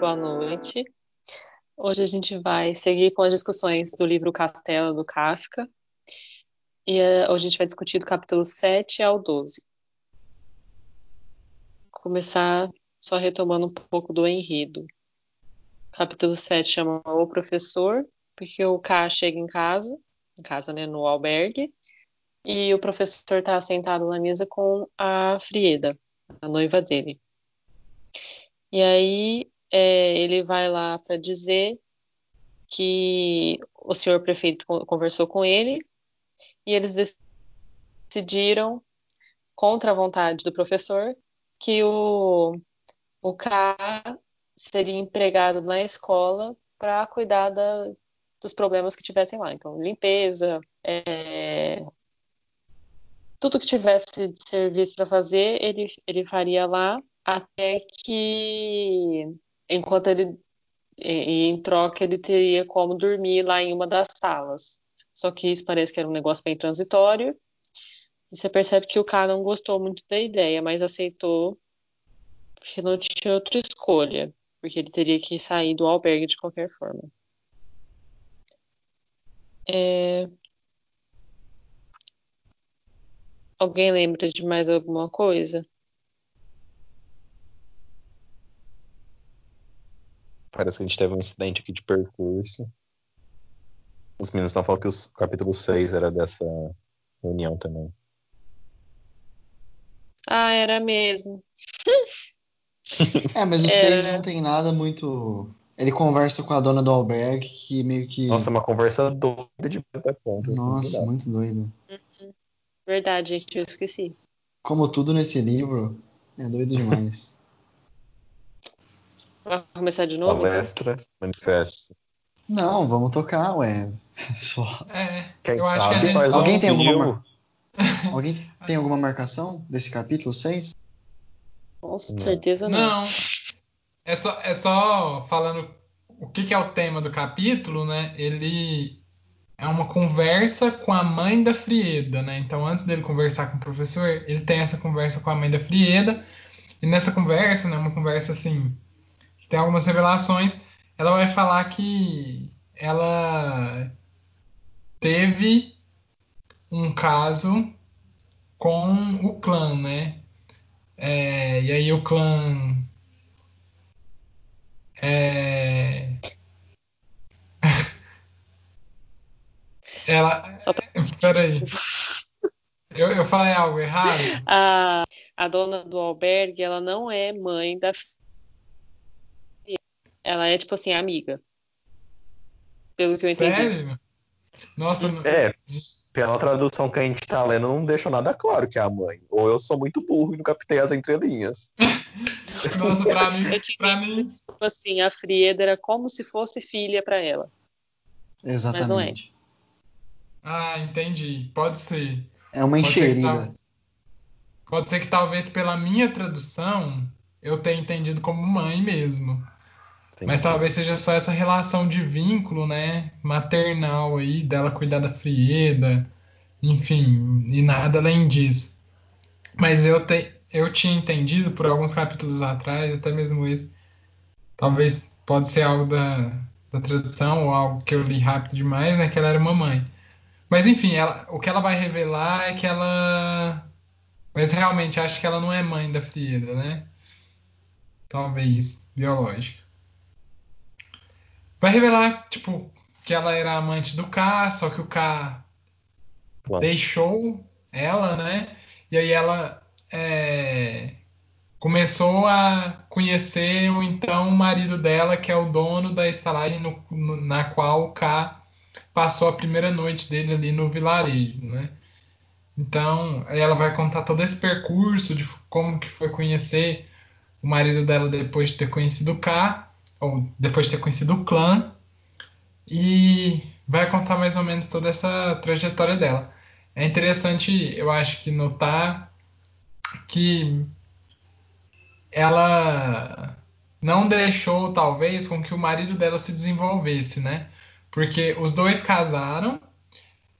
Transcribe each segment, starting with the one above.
Boa noite. Hoje a gente vai seguir com as discussões do livro Castelo do Kafka. E eh, hoje a gente vai discutir do capítulo 7 ao 12. Vou começar só retomando um pouco do enredo. Capítulo 7 chama O Professor, porque o K chega em casa, em casa, né, no albergue, e o professor está sentado na mesa com a Frieda, a noiva dele. E aí é, ele vai lá para dizer que o senhor prefeito con- conversou com ele e eles dec- decidiram, contra a vontade do professor, que o, o K seria empregado na escola para cuidar da- dos problemas que tivessem lá. Então, limpeza, é, tudo que tivesse de serviço para fazer, ele, ele faria lá até que, enquanto ele, e, em troca, ele teria como dormir lá em uma das salas. Só que isso parece que era um negócio bem transitório. E você percebe que o cara não gostou muito da ideia, mas aceitou porque não tinha outra escolha, porque ele teria que sair do albergue de qualquer forma. É, Alguém lembra de mais alguma coisa? Parece que a gente teve um incidente aqui de percurso. Os meninos estão falando que o capítulo 6 era dessa reunião também. Ah, era mesmo. É, mas o Era. 6 não tem nada muito. Ele conversa com a dona do albergue que meio que. Nossa, uma conversa doida demais da conta. Nossa, muito doido. Verdade, gente, eu esqueci. Como tudo nesse livro, é doido demais. Vai começar de novo? então? Palestra, manifesto. Não, vamos tocar, ué. Só. É, Quem que sabe gente faz Alguém um tem alguma mar- Alguém tem alguma marcação desse capítulo 6? Com certeza não. Não. É só, é só falando o que, que é o tema do capítulo, né? Ele é uma conversa com a mãe da Frieda, né? Então, antes dele conversar com o professor, ele tem essa conversa com a mãe da Frieda. E nessa conversa, né, uma conversa assim, que tem algumas revelações, ela vai falar que ela teve um caso com o clã, né? É, e aí o clã é, ela. Só pra- Peraí. Eu, eu falei algo errado? A, a dona do albergue, ela não é mãe da. Ela é, tipo assim, amiga. Pelo que eu entendi. Sério? Nossa, não- É, pela tradução que a gente tá lendo, não deixa nada claro que é a mãe. Ou eu sou muito burro e não captei as entrelinhas. nossa, pra mim, Eu tinha pra mim, Tipo assim, a Frieda era como se fosse filha pra ela. Exatamente. ah, entendi. Pode ser. É uma Pode ser, que enxerida. tal- pode ser que talvez pela minha tradução eu tenha entendido como mãe mesmo. Mas talvez seja só essa relação de vínculo, né, maternal aí, dela cuidar da Frieda, enfim, e nada além disso. Mas eu, te, eu tinha entendido por alguns capítulos atrás, até mesmo esse, talvez pode ser algo da, da tradução ou algo que eu li rápido demais, né, que ela era uma mãe. Mas enfim, ela, o que ela vai revelar é que ela. Mas realmente acho que ela não é mãe da Frieda, né? Talvez, biológica. Vai revelar, tipo, que ela era amante do K, só que o K Claro. deixou ela, né? E aí ela é, começou a conhecer o então marido dela, que é o dono da estalagem no- no- na qual o K passou a primeira noite dele ali no vilarejo, né? Então, aí ela vai contar todo esse percurso de como que foi conhecer o marido dela depois de ter conhecido o K, depois de ter conhecido o clã, e vai contar mais ou menos toda essa trajetória dela. É interessante, eu acho que notar que ela não deixou, talvez, com que o marido dela se desenvolvesse, né? Porque os dois casaram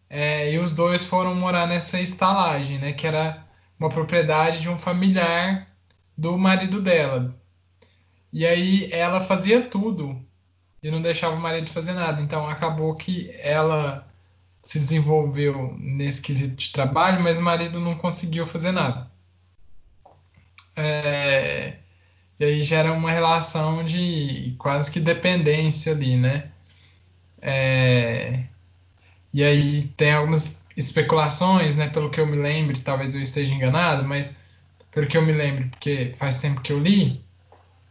é, e os dois foram morar nessa estalagem, né? Que era uma propriedade de um familiar do marido dela. E aí ela fazia tudo e não deixava o marido fazer nada. Então acabou que ela se desenvolveu nesse quesito de trabalho, mas o marido não conseguiu fazer nada. É, e aí gera uma relação de quase que dependência ali, né? É, e aí tem algumas especulações, né? Pelo que eu me lembro, talvez eu esteja enganado, mas pelo que eu me lembro, porque faz tempo que eu li,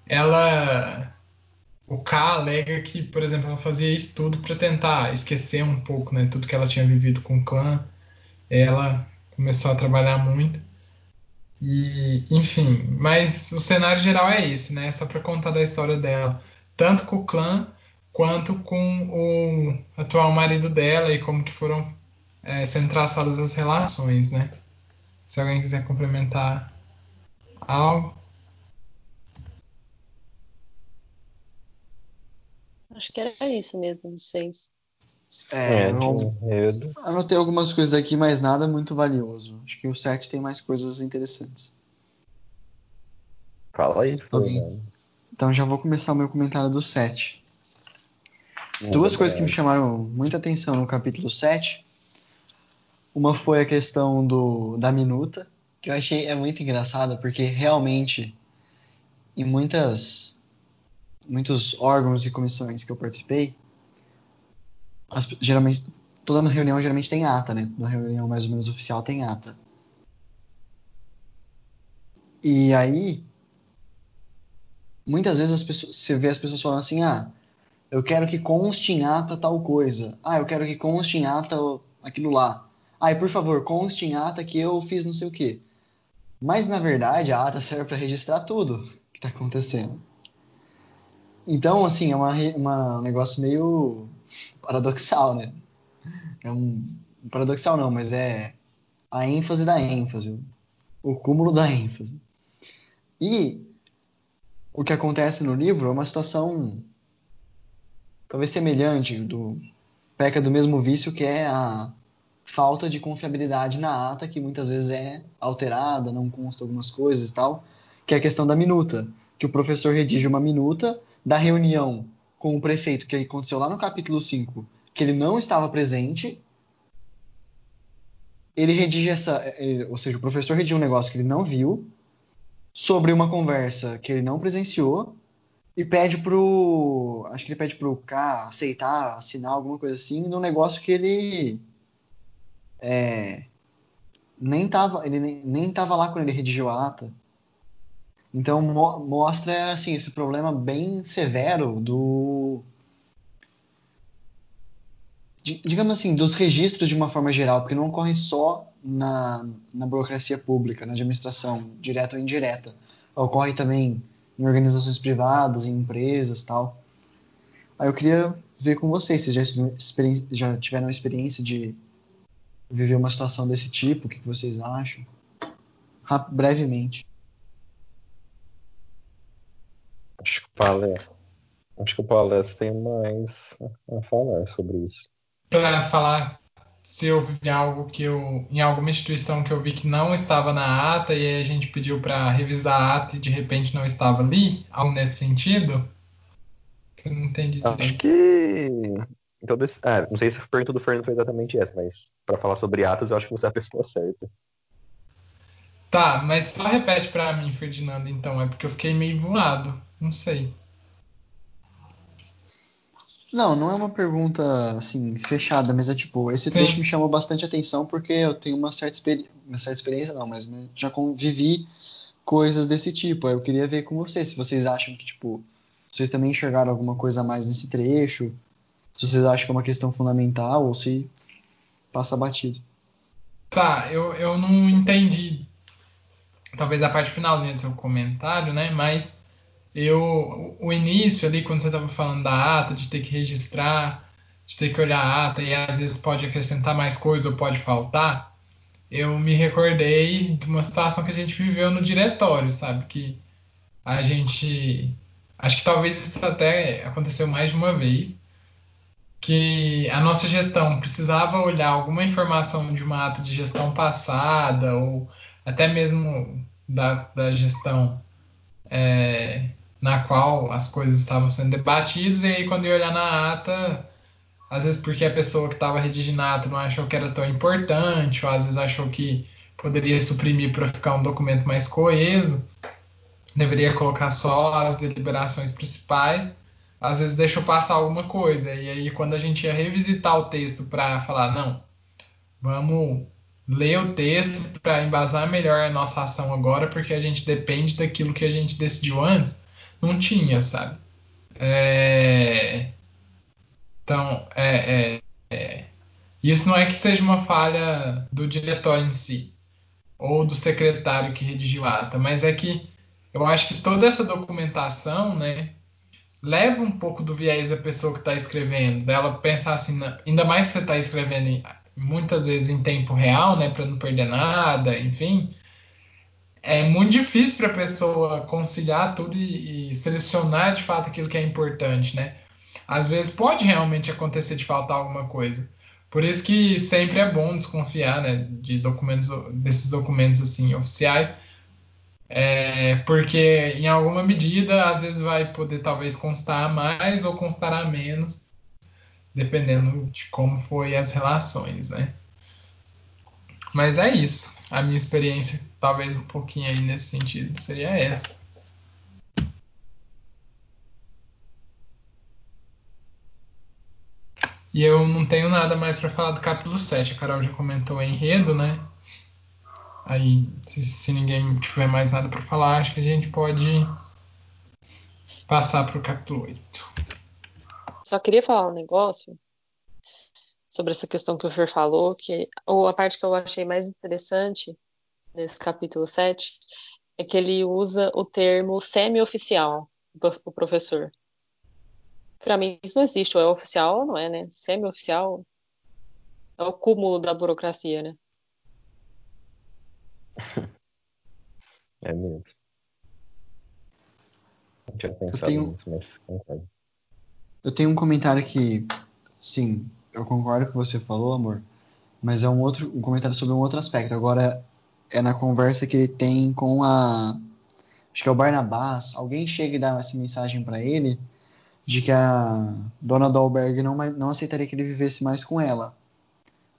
ela o K alega que, por exemplo, ela fazia isso tudo para tentar esquecer um pouco, né, tudo que ela tinha vivido com o clã. Ela começou a trabalhar muito. E, enfim, mas o cenário geral é esse, né? Só para contar da história dela, tanto com o clã quanto com o atual marido dela e como que foram é, sendo traçadas as relações, né? Se alguém quiser complementar algo. Acho que era isso mesmo, dos seis. É, É, enredo. anotei algumas coisas aqui, mas nada muito valioso. Acho que o 7 tem mais coisas interessantes. Fala aí? Fernando. Então já vou começar o meu comentário do 7. Duas coisas que me chamaram muita atenção no capítulo 7. Uma foi a questão do, da minuta, que eu achei é muito engraçada, porque realmente em muitas muitos órgãos e comissões que eu participei, as- geralmente toda reunião geralmente tem ata, né? Uma reunião mais ou menos oficial tem ata. E aí muitas vezes as pessoas, você vê as pessoas falando assim: "Ah, eu quero que conste em ata tal coisa. Ah, eu quero que conste em ata aquilo lá. Ah, e por favor, conste em ata que eu fiz não sei o quê. Mas na verdade a ata serve para registrar tudo que está acontecendo. Então, assim, é uma, uma- um negócio meio paradoxal, né? É um paradoxal não, mas é a ênfase da ênfase, o cúmulo da ênfase. E o que acontece no livro é uma situação talvez semelhante do peca do mesmo vício que é a falta de confiabilidade na ata que muitas vezes é alterada, não consta algumas coisas e tal, que é a questão da minuta, que o professor redige uma minuta da reunião com o prefeito que aconteceu lá no capítulo 5, que ele não estava presente. Ele redige essa, ou seja, o professor redige um negócio que ele não viu sobre uma conversa que ele não presenciou e pede pro. Acho que ele pede pro K aceitar, assinar alguma coisa assim, num negócio que ele. É, nem tava, ele nem, nem tava lá quando ele redigiu a ata. Então mo- mostra assim, esse problema bem severo do. di- Digamos assim, dos registros de uma forma geral, porque não ocorre só na, na burocracia pública, na administração, direta ou indireta. Ocorre também em organizações privadas, em empresas tal. Aí eu queria ver com vocês, vocês já, já tiveram experiência de viver uma situação desse tipo, o que que vocês acham? Rap- brevemente. Acho que o palestra, acho que o palestra tem mais a falar sobre isso. Para falar se eu vi algo que eu em alguma instituição que eu vi que não estava na ata e aí a gente pediu para revisar a ata e de repente não estava ali, algo nesse sentido, que eu não entendi Acho direito. que. Então, ah, não sei se a pergunta do Fernando foi exatamente essa, mas para falar sobre atas, eu acho que você é a pessoa certa. Tá, mas só repete para mim, Ferdinando, então, é porque eu fiquei meio voado, não sei. Não, não é uma pergunta assim fechada, mas é tipo, esse Sim. trecho me chamou bastante atenção porque eu tenho uma certa, experi uma certa experiência, não, mas já convivi coisas desse tipo. Aí eu queria ver com vocês, se vocês acham que, tipo, vocês também enxergaram alguma coisa a mais nesse trecho, se vocês acham que é uma questão fundamental ou se passa batido. Tá, eu, eu não entendi talvez a parte finalzinha do seu comentário, né? Mas eu, o início ali, quando você estava falando da ata, de ter que registrar, de ter que olhar a ata e às vezes pode acrescentar mais coisa ou pode faltar, eu me recordei de uma situação que a gente viveu no diretório, sabe? Que a gente. Acho que talvez isso até aconteceu mais de uma vez. Que a nossa gestão precisava olhar alguma informação de uma ata de gestão passada, ou até mesmo da, da gestão é, na qual as coisas estavam sendo debatidas, e aí quando eu olhar na ata, às vezes porque a pessoa que estava redigindo a ata não achou que era tão importante, ou às vezes achou que poderia suprimir para ficar um documento mais coeso, deveria colocar só as deliberações principais, às vezes deixou passar alguma coisa, e aí quando a gente ia revisitar o texto para falar, não, vamos ler o texto para embasar melhor a nossa ação agora, porque a gente depende daquilo que a gente decidiu antes, não tinha, sabe? É... Então, é, é, é, isso não é que seja uma falha do diretório em si, ou do secretário que redigiu a ata, mas é que eu acho que toda essa documentação, né, leva um pouco do viés da pessoa que está escrevendo, dela pensar assim, ainda mais que você está escrevendo muitas vezes em tempo real, né, para não perder nada, enfim, é muito difícil para a pessoa conciliar tudo e, e, selecionar de fato aquilo que é importante, né? Às vezes pode realmente acontecer de faltar alguma coisa. Por isso que sempre é bom desconfiar, né, de documentos, desses documentos assim oficiais, é, porque em alguma medida às vezes vai poder talvez constar mais ou constar menos, dependendo de como foi as relações, né? Mas é isso. A minha experiência, talvez um pouquinho aí nesse sentido, seria essa. E eu não tenho nada mais para falar do capítulo 7. A Carol já comentou o enredo, né? Aí, se, se ninguém tiver mais nada para falar, acho que a gente pode passar para o capítulo 8. Só queria falar um negócio sobre essa questão que o Fer falou, que ou a parte que eu achei mais interessante nesse capítulo 7 é que ele usa o termo semi-oficial, o professor. Para mim, isso não existe, ou é oficial ou não é, né? Semi-oficial é o cúmulo da burocracia, né? é mesmo. Não tinha pensado eu tenho... nisso, mas concordo. Eu tenho um comentário que, sim, eu concordo com o que você falou, amor, mas é um outro um comentário sobre um outro aspecto. Agora é na conversa que ele tem com a acho que é o Barnabás, alguém chega e dá essa mensagem para ele de que a dona do não, não aceitaria que ele vivesse mais com ela.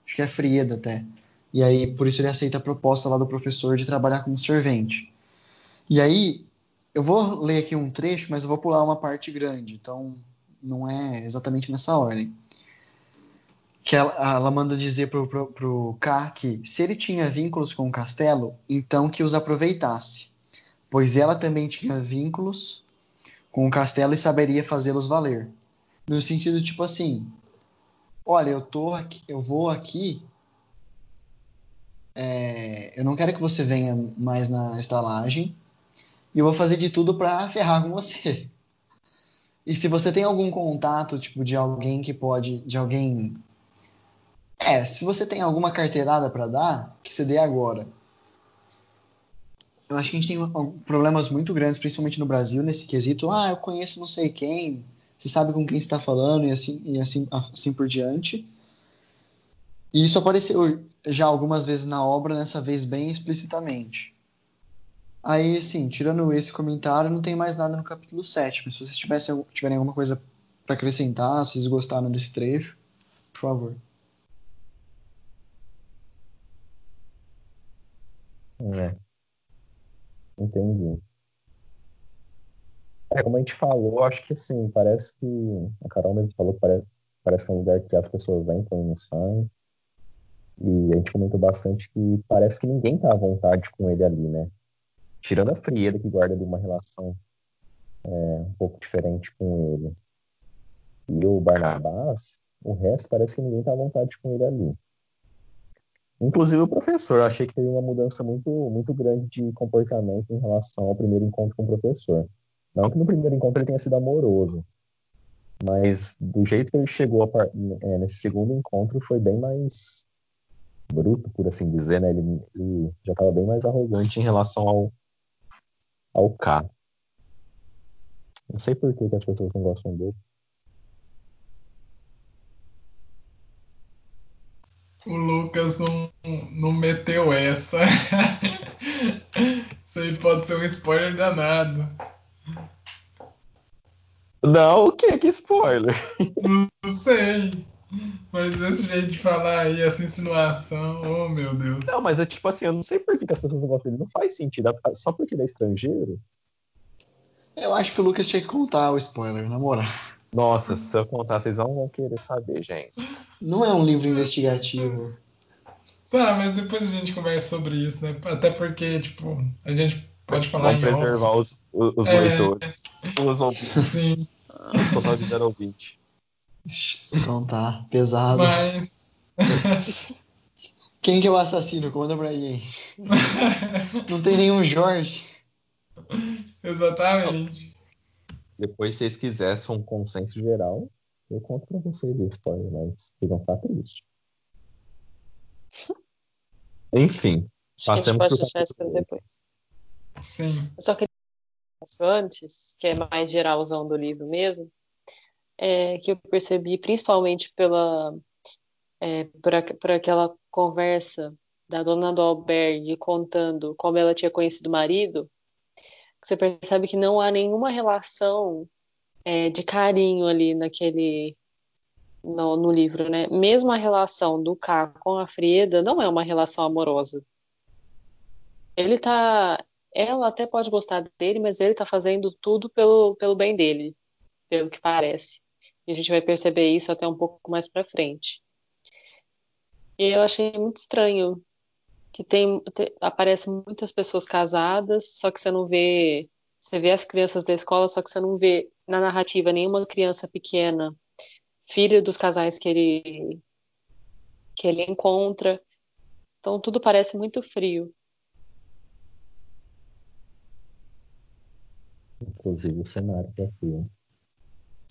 Acho que é Frieda até. E aí, por isso ele aceita a proposta lá do professor de trabalhar como servente. E aí, eu vou ler aqui um trecho, mas eu vou pular uma parte grande, então não é exatamente nessa ordem. Que ela, ela manda dizer pro, pro, pro K que se ele tinha vínculos com o castelo, então que os aproveitasse, pois ela também tinha vínculos com o castelo e saberia fazê-los valer. No sentido tipo assim, olha, eu tô aqui, eu vou aqui, é, eu não quero que você venha mais na estalagem e eu vou fazer de tudo para ferrar com você. E se você tem algum contato, tipo, de alguém que pode, de alguém, é, se você tem alguma carteirada para dar, que você dê agora eu acho que a gente tem problemas muito grandes, principalmente no Brasil, nesse quesito. Ah, eu conheço não sei quem, você sabe com quem está falando e assim, e assim, assim por diante. E isso apareceu já algumas vezes na obra, nessa vez bem explicitamente. Aí, assim, tirando esse comentário, não tem mais nada no capítulo 7. Mas se vocês tivessem, tiverem alguma coisa para acrescentar, se vocês gostaram desse trecho, por favor. É. Entendi. É, como a gente falou, acho que assim, parece que. A Carol mesmo falou que parece, parece que é um lugar que as pessoas entram e não saem. E a gente comentou bastante que parece que ninguém tá à vontade com ele ali, né? Tirando a Frieda, que guarda ali uma relação é, um pouco diferente com ele. E o Barnabás, o resto parece que ninguém tá à vontade com ele ali. Inclusive o professor, achei que teve uma mudança muito, muito grande de comportamento em relação ao primeiro encontro com o professor. Não que no primeiro encontro ele tenha sido amoroso, mas do jeito que ele chegou a, é, nesse segundo encontro foi bem mais bruto, por assim dizer, né? Ele, ele já estava bem mais arrogante em relação ao, ao K. Não sei por que, que as pessoas não gostam dele. O Lucas não, não meteu essa. Isso aí pode ser um spoiler danado. Não, o que? Que spoiler? Não sei. Mas esse jeito de falar aí, essa insinuação, oh meu Deus. Não, mas é tipo assim, eu não sei por que as pessoas não gostam dele. Não faz sentido. Só porque ele é estrangeiro. Eu acho que o Lucas tinha que contar o spoiler, na moral. Nossa, se eu contar, vocês não vão querer saber, gente. Não é um livro investigativo. Tá, mas depois a gente conversa sobre isso, né? Até porque, tipo, a gente pode falar Vamos em preservar os, os, os É. leitores. Os ouvintes. Sim, Os total de zero ouvinte. Então tá, pesado. mas. Quem que é o assassino? Conta pra mim. Não tem nenhum Jorge. Exatamente. Depois, se vocês quisessem um consenso geral, eu conto pra vocês o spoiler, mas vocês vão ficar tristes. Enfim, Acho que a gente Passemos pode pro capítulo depois. Sim. Eu só queria antes, que é mais geralzão do livro mesmo, é, que eu percebi principalmente pela é, por, por aquela conversa da dona do albergue contando como ela tinha conhecido o marido, você percebe que não há nenhuma relação é, de carinho ali naquele no, no livro, né? Mesmo a relação do K com a Frieda não é uma relação amorosa. Ele tá, ela até pode gostar dele, mas ele tá fazendo tudo pelo, pelo bem dele, pelo que parece. E a gente vai perceber isso até um pouco mais pra frente. E eu achei muito estranho que tem, te- aparecem muitas pessoas casadas, só que você não vê, você vê as crianças da escola, só que você não vê na narrativa nenhuma criança pequena, filho dos casais que ele que ele encontra. Então tudo parece muito frio. inclusive o cenário que é filme.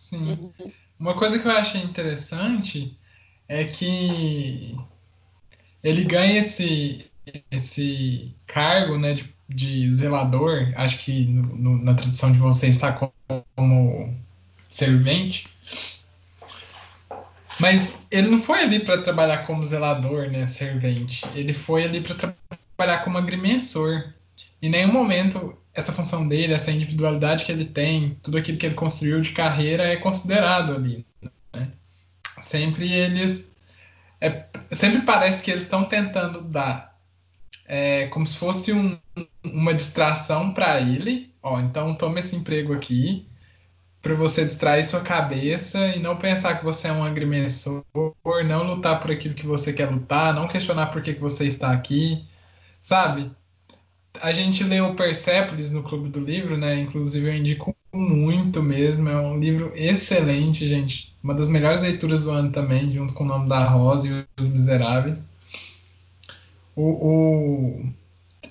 Sim. Uma coisa que eu achei interessante é que ele ganha esse, esse cargo né, de, de zelador, acho que no- no- na tradução de vocês está como, como servente, mas ele não foi ali para trabalhar como zelador, né, servente, ele foi ali para trabalhar como agrimensor. Em nenhum momento essa função dele, essa individualidade que ele tem, tudo aquilo que ele construiu de carreira é considerado ali. né? Sempre eles. é- sempre parece que eles estão tentando dar é, como se fosse um- uma distração para ele. Ó, então toma esse emprego aqui para você distrair sua cabeça e não pensar que você é um agrimensor, não lutar por aquilo que você quer lutar, não questionar por que, que você está aqui, sabe? A gente leu Persepolis no Clube do Livro, né? Inclusive eu indico muito mesmo. É um livro excelente, gente. Uma das melhores leituras do ano também, junto com o nome da Rosa e Os Miseráveis. O, o,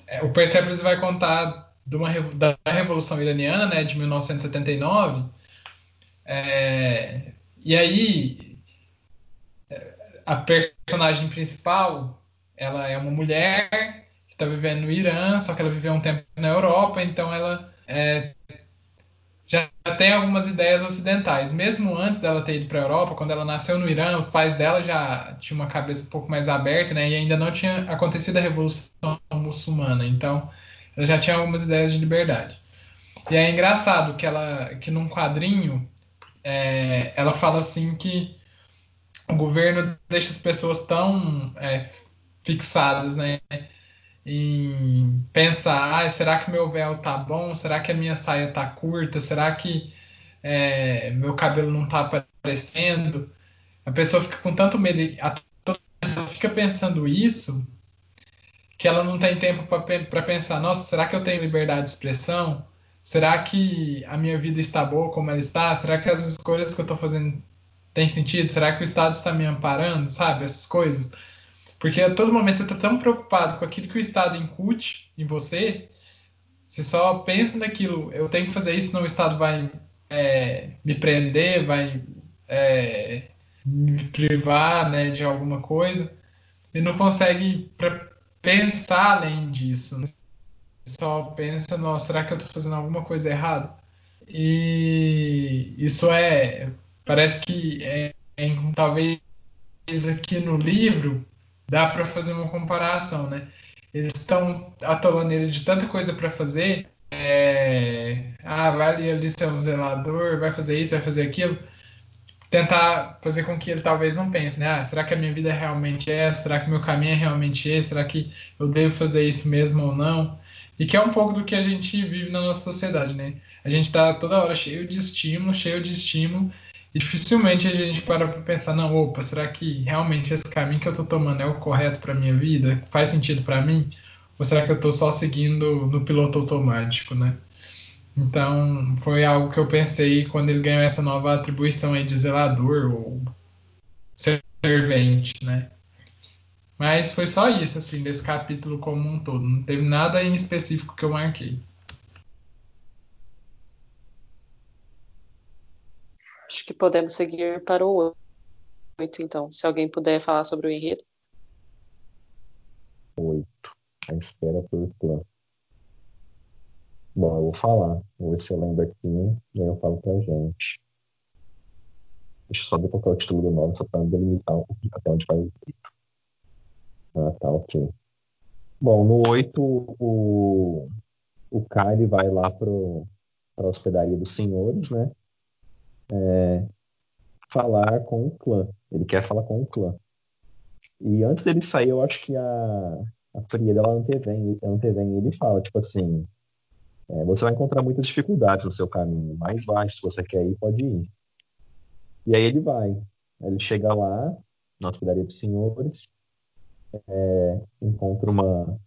é, o Persepolis vai contar de uma, da Revolução Iraniana, né? De 1979. É, e aí é, a personagem principal, ela é uma mulher está vivendo no Irã, só que ela viveu um tempo na Europa, então ela é, já tem algumas ideias ocidentais. Mesmo antes dela ter ido para a Europa, quando ela nasceu no Irã, os pais dela já tinham uma cabeça um pouco mais aberta, né? E ainda não tinha acontecido a Revolução Muçulmana, então ela já tinha algumas ideias de liberdade. E é engraçado que ela, que num quadrinho, é, ela fala assim que o governo deixa as pessoas tão é, fixadas, né? Em pensar, ah, será que meu véu tá bom? Será que a minha saia tá curta? Será que é, meu cabelo não tá aparecendo? A pessoa fica com tanto medo, ela fica pensando isso, que ela não tem tempo para pensar, nossa, será que eu tenho liberdade de expressão? Será que a minha vida está boa como ela está? Será que as escolhas que eu estou fazendo têm sentido? Será que o Estado está me amparando? Sabe, essas coisas Porque a todo momento você está tão preocupado com aquilo que o Estado incute em você, você só pensa naquilo, eu tenho que fazer isso, senão o Estado vai é, me prender, vai é, me privar né, de alguma coisa, e não consegue pensar além disso. Né? Só pensa, nossa, será que eu estou fazendo alguma coisa errada? E isso é, parece que é, é, talvez aqui no livro dá para fazer uma comparação, né? Eles estão atolando ele de tanta coisa para fazer. É, ah, vai ali ser um zelador, vai fazer isso, vai fazer aquilo. Tentar fazer com que ele talvez não pense, né? Ah, será que a minha vida é realmente essa? Será que meu caminho é realmente esse? Será que eu devo fazer isso mesmo ou não? E que é um pouco do que a gente vive na nossa sociedade, né? A gente está toda hora cheio de estímulo, cheio de estímulo, e dificilmente a gente para para pensar, não, opa, será que realmente esse caminho que eu estou tomando é o correto para minha vida? Faz sentido para mim? Ou será que eu estou só seguindo no piloto automático, né? Então, foi algo que eu pensei quando ele ganhou essa nova atribuição aí de zelador ou servente, né? Mas foi só isso, assim, desse capítulo como um todo. Não teve nada em específico que eu marquei. Acho que podemos seguir para o 8, então. Se alguém puder falar sobre o enredo. 8. A espera por clã. Bom, eu vou falar. Vou ver se eu lembro aqui e aí eu falo pra gente. Deixa eu só ver qual é o título do nome, só para delimitar um até onde vai o 8. Ah, tá, ok. Bom, no 8, o, o Kyle vai lá para a hospedaria dos senhores, né? É, falar com o clã. Ele quer falar com o clã. E antes dele sair, eu acho que a, a Frieda ela antevém, antevém ele fala, tipo assim, é, você vai encontrar muitas dificuldades no seu caminho, mas vai, se você quer ir, pode ir. E aí ele vai. Ele chega lá, na hospedaria dos senhores, é, encontra uma,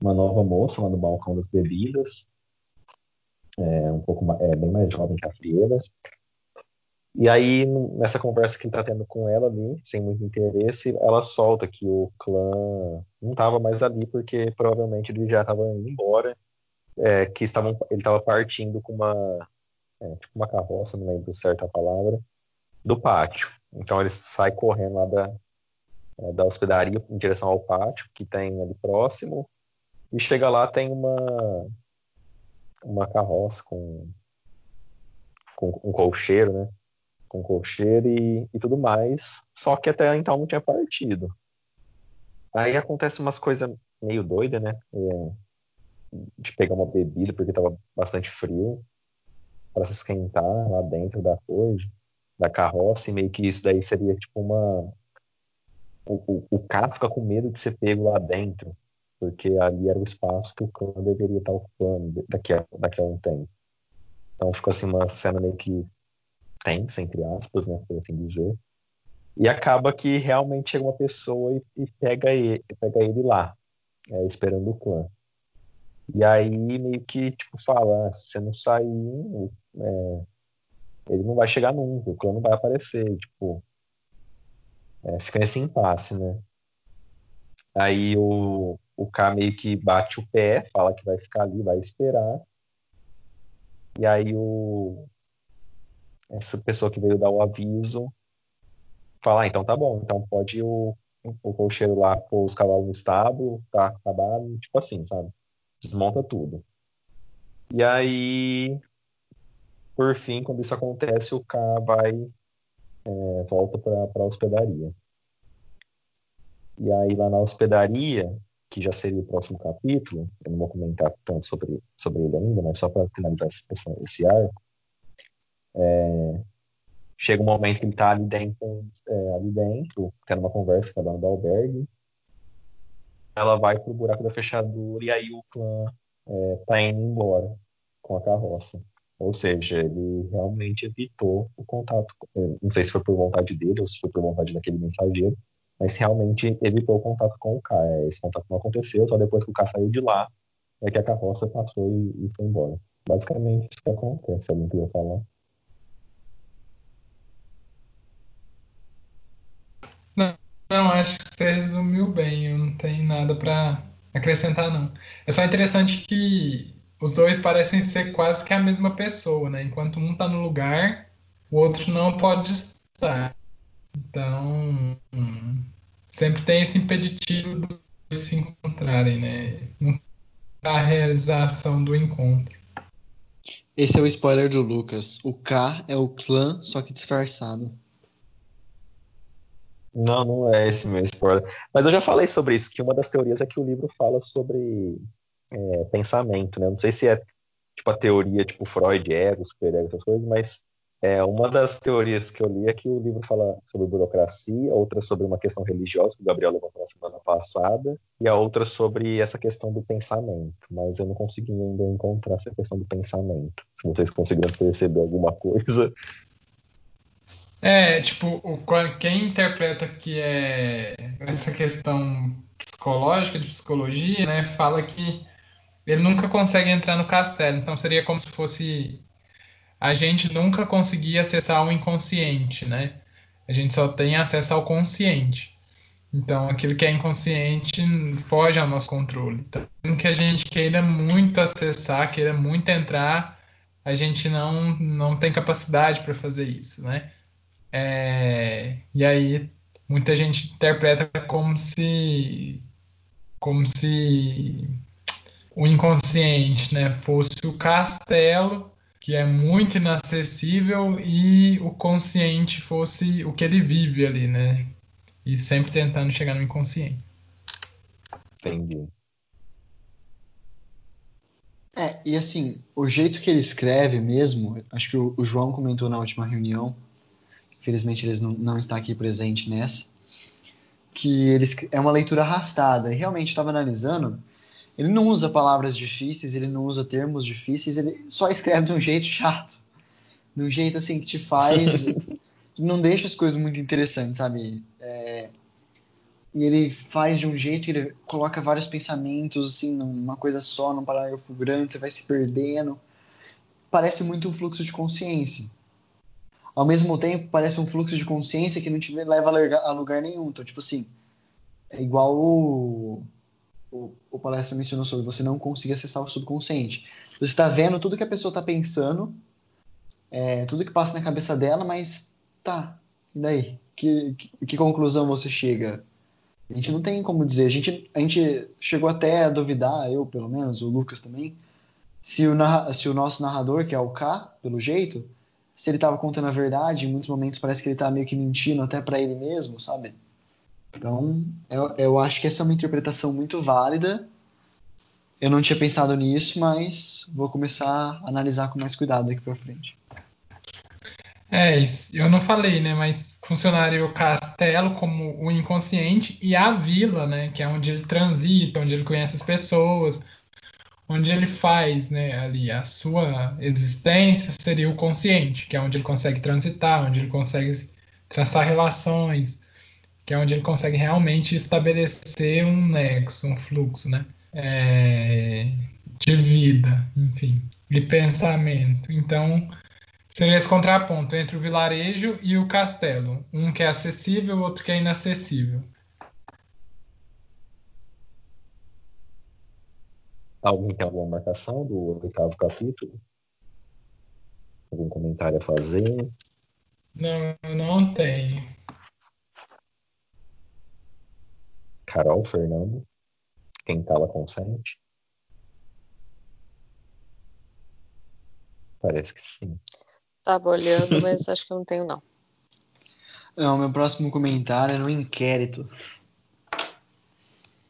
uma nova moça lá no balcão das bebidas, é, um pouco é, bem mais jovem que a Frieda. E aí, nessa conversa que ele está tendo com ela ali, sem muito interesse, ela solta que o clã não estava mais ali porque provavelmente ele já estava indo embora, é, que estavam, ele estava partindo com uma, é, tipo uma carroça, não lembro certa palavra, do pátio. Então ele sai correndo lá da, é, da hospedaria em direção ao pátio que tem ali próximo e chega lá tem uma uma carroça com, com um colcheiro, né? Com colcheiro e, e tudo mais. Só que até então não tinha partido. Aí acontece umas coisas meio doidas, né? É, de pegar uma bebida porque tava bastante frio para se esquentar lá dentro da coisa, da carroça, e meio que isso daí seria tipo uma. O, o, o cara fica com medo de ser pego lá dentro porque ali era o espaço que o clã deveria estar ocupando daqui a, daqui a um tempo. Então ficou assim uma cena meio que tensa, entre aspas, né, por assim dizer. E acaba que realmente chega uma pessoa e, e pega, ele, pega ele lá, é, esperando o clã. E aí meio que tipo fala, ah, se você não sair, é, ele não vai chegar nunca, o clã não vai aparecer, tipo, é, fica nesse impasse, né? Aí o, o K meio que bate o pé, fala que vai ficar ali, vai esperar. E aí o essa pessoa que veio dar o aviso fala, ah, então tá bom, então pode o, o cocheiro lá pôr os cavalos no estábulo, tá acabado, tipo assim, sabe? Desmonta tudo. E aí, por fim, quando isso acontece, o K vai é, volta para a hospedaria. E aí lá na hospedaria, que já seria o próximo capítulo, eu não vou comentar tanto sobre, sobre ele ainda, mas só para finalizar esse, esse arco, é, chega um momento que ele está ali dentro, é, ali dentro, tendo uma conversa com a dona do albergue, ela vai pro buraco da fechadura e aí o clã é, tá indo embora com a carroça. Ou seja, ele realmente evitou o contato. Não sei se foi por vontade dele ou se foi por vontade daquele mensageiro, mas realmente evitou o contato com o K. É, esse contato não aconteceu, só depois que o K saiu de lá é que a carroça passou e, e foi embora. Basicamente isso que acontece, se alguém quiser falar. Não, Não, acho que você resumiu bem. Eu não tenho nada para acrescentar, não. É só interessante que os dois parecem ser quase que a mesma pessoa, né? Enquanto um está no lugar, o outro não pode estar. Então, sempre tem esse impeditivo de se encontrarem, né? Não a realização do encontro. Esse é o spoiler do Lucas. O K é o clã, só que disfarçado. Não, não é esse meu spoiler. Mas eu já falei sobre isso, que uma das teorias é que o livro fala sobre é, pensamento, né? Não sei se é tipo a teoria tipo Freud, ego, superego, essas coisas, mas é, uma das teorias que eu li é que o livro fala sobre burocracia, outra sobre uma questão religiosa, que o Gabriel levantou na semana passada, e a outra sobre essa questão do pensamento. Mas eu não consegui ainda encontrar essa questão do pensamento. Se vocês conseguiram perceber alguma coisa. É, tipo, o, quem interpreta que é essa questão psicológica, de psicologia, né, fala que ele nunca consegue entrar no castelo. Então seria como se fosse a gente nunca conseguia acessar o inconsciente, né? A gente só tem acesso ao consciente. Então, aquilo que é inconsciente foge ao nosso controle. Então, que a gente queira muito acessar, queira muito entrar, a gente não, não tem capacidade para fazer isso, né? É, e aí, muita gente interpreta como se, como se o inconsciente, né, fosse o castelo que é muito inacessível e o consciente fosse o que ele vive ali, né? E sempre tentando chegar no inconsciente. Entendi. É, e assim, o jeito que ele escreve mesmo, acho que o, o João comentou na última reunião, infelizmente ele não, não está aqui presente nessa, que ele, é uma leitura arrastada. E realmente estava analisando, ele não usa palavras difíceis, ele não usa termos difíceis, ele só escreve de um jeito chato. De um jeito assim que te faz. que não deixa as coisas muito interessantes, sabe? É, e ele faz de um jeito que ele coloca vários pensamentos assim numa coisa só, num parágrafo grande, você vai se perdendo. Parece muito um fluxo de consciência. Ao mesmo tempo, parece um fluxo de consciência que não te leva a lugar nenhum. Então, tipo assim, é igual o o, o palestra mencionou sobre você não conseguir acessar o subconsciente. Você está vendo tudo que a pessoa está pensando, é, tudo que passa na cabeça dela, mas tá, e daí? Que, que, que, conclusão você chega? A gente não tem como dizer. A gente, a gente chegou até a duvidar, eu pelo menos, o Lucas também, se o, se o nosso narrador, que é o K, pelo jeito, se ele estava contando a verdade, em muitos momentos parece que ele está meio que mentindo até para ele mesmo, sabe? Então, eu, eu acho que essa é uma interpretação muito válida. Eu não tinha pensado nisso, mas vou começar a analisar com mais cuidado daqui para frente. É, isso. eu não falei, né? Mas funcionaria o castelo como o inconsciente e a vila, né? Que é onde ele transita, onde ele conhece as pessoas, onde ele faz, né? Ali a sua existência seria o consciente, que é onde ele consegue transitar, onde ele consegue traçar relações, que é onde ele consegue realmente estabelecer um nexo, um fluxo, né? É, de vida, enfim, de pensamento. Então, seria esse contraponto entre o vilarejo e o castelo. Um que é acessível, outro que é inacessível. Alguém tem alguma marcação do oitavo capítulo? Algum comentário a fazer? Não, não tenho. Carol, Fernando, quem tava consente? Parece que sim. Tava olhando, mas acho que eu não tenho, não. Não, meu próximo comentário é no inquérito.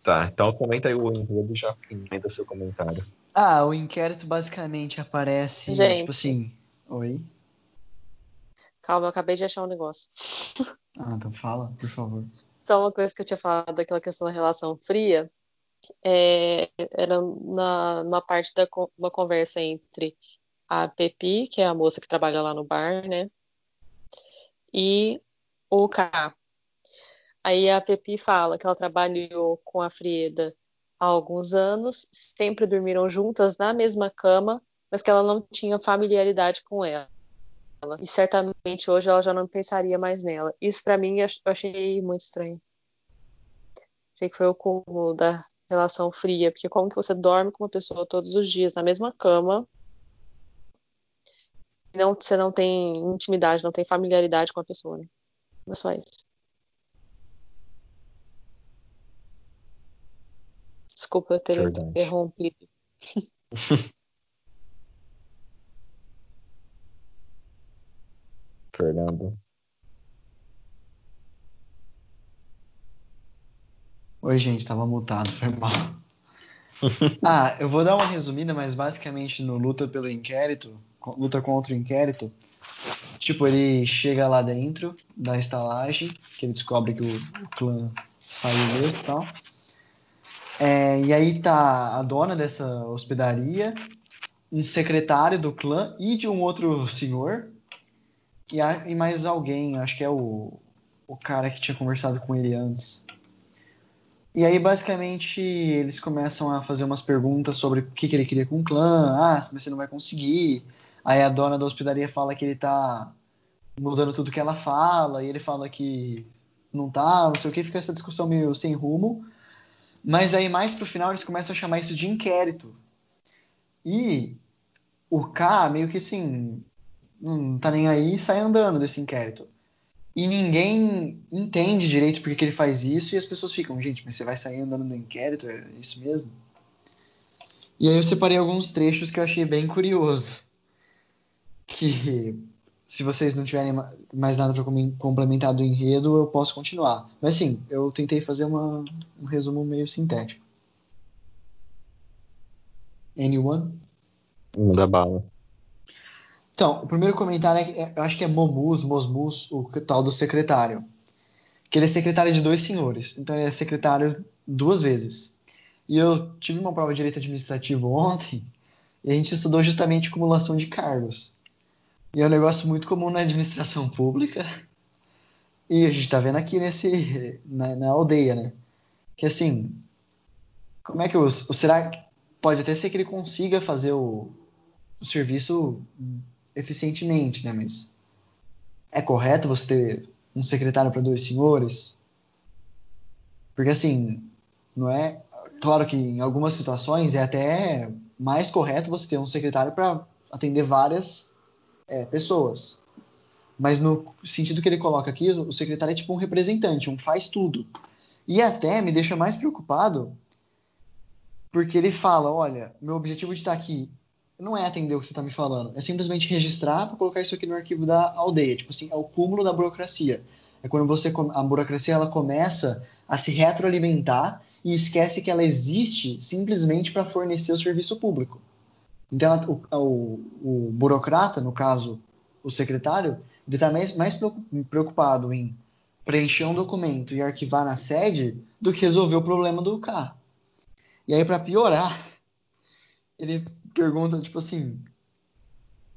Tá, então comenta aí o enredo e já emenda seu comentário. Ah, o inquérito basicamente aparece, Gente. tipo assim. Oi? Calma, eu acabei de achar um negócio. Ah, então fala, por favor. Então, uma coisa que eu tinha falado daquela questão da relação fria é, era na, parte da uma conversa entre a Pepi, que é a moça que trabalha lá no bar, né? E o K. Aí a Pepi fala que ela trabalhou com a Frieda há alguns anos, sempre dormiram juntas na mesma cama, mas que ela não tinha familiaridade com ela. E certamente hoje ela já não pensaria mais nela. Isso para mim eu achei muito estranho. Achei que foi o cúmulo da relação fria, porque como que você dorme com uma pessoa todos os dias na mesma cama, não, você não tem intimidade, não tem familiaridade com a pessoa, né? É só isso. Desculpa ter Verdade. interrompido. Fernando. Oi, gente, tava mutado, foi mal. ah, eu vou dar uma resumida, mas basicamente no luta pelo inquérito, luta contra o inquérito, tipo, ele chega lá dentro da estalagem, que ele descobre que o, o clã saiu dele e tal. É, e aí tá a dona dessa hospedaria, um secretário do clã e de um outro senhor, e, a, e mais alguém, acho que é o, o cara que tinha conversado com ele antes. E aí, basicamente, eles começam a fazer umas perguntas sobre o que, que ele queria com o clã. Ah, mas você não vai conseguir. Aí a dona da hospedaria fala que ele tá mudando tudo que ela fala, e ele fala que não tá, não sei o que, fica essa discussão meio sem rumo. Mas aí, mais pro final, eles começam a chamar isso de inquérito. E o K, meio que assim, não tá nem aí, sai andando desse inquérito e ninguém entende direito porque que ele faz isso, e as pessoas ficam, gente, mas você vai sair andando no inquérito? É isso mesmo? E aí eu separei alguns trechos que eu achei bem curioso. Que se vocês não tiverem mais nada para complementar do enredo, eu posso continuar. Mas sim, eu tentei fazer uma, um resumo meio sintético. Anyone? Da bala. Então, o primeiro comentário é, é, eu acho que é Momus, Mosmus, o tal do secretário. Que ele é secretário de dois senhores. Então ele é secretário duas vezes. E eu tive uma prova de direito administrativo ontem e a gente estudou justamente acumulação de cargos. E é um negócio muito comum na administração pública. E a gente está vendo aqui nesse na, na, aldeia, né? Que assim, como é que o, será pode até ser que ele consiga fazer o, o serviço eficientemente, né? Mas é correto você ter um secretário para dois senhores? Porque assim, não é. Claro que em algumas situações é até mais correto você ter um secretário para atender várias é, pessoas. Mas no sentido que ele coloca aqui, o secretário é tipo um representante, um faz tudo. E até me deixa mais preocupado porque ele fala: olha, meu objetivo de estar aqui não é atender o que você está me falando, é simplesmente registrar para colocar isso aqui no arquivo da aldeia. Tipo assim, é o cúmulo da burocracia. É quando você a burocracia ela começa a se retroalimentar e esquece que ela existe simplesmente para fornecer o serviço público. Então, ela, o, o, o, burocrata, no caso, o secretário, ele está mais, mais preocupado em preencher um documento e arquivar na sede do que resolver o problema do carro. E aí, para piorar, ele pergunta, tipo assim.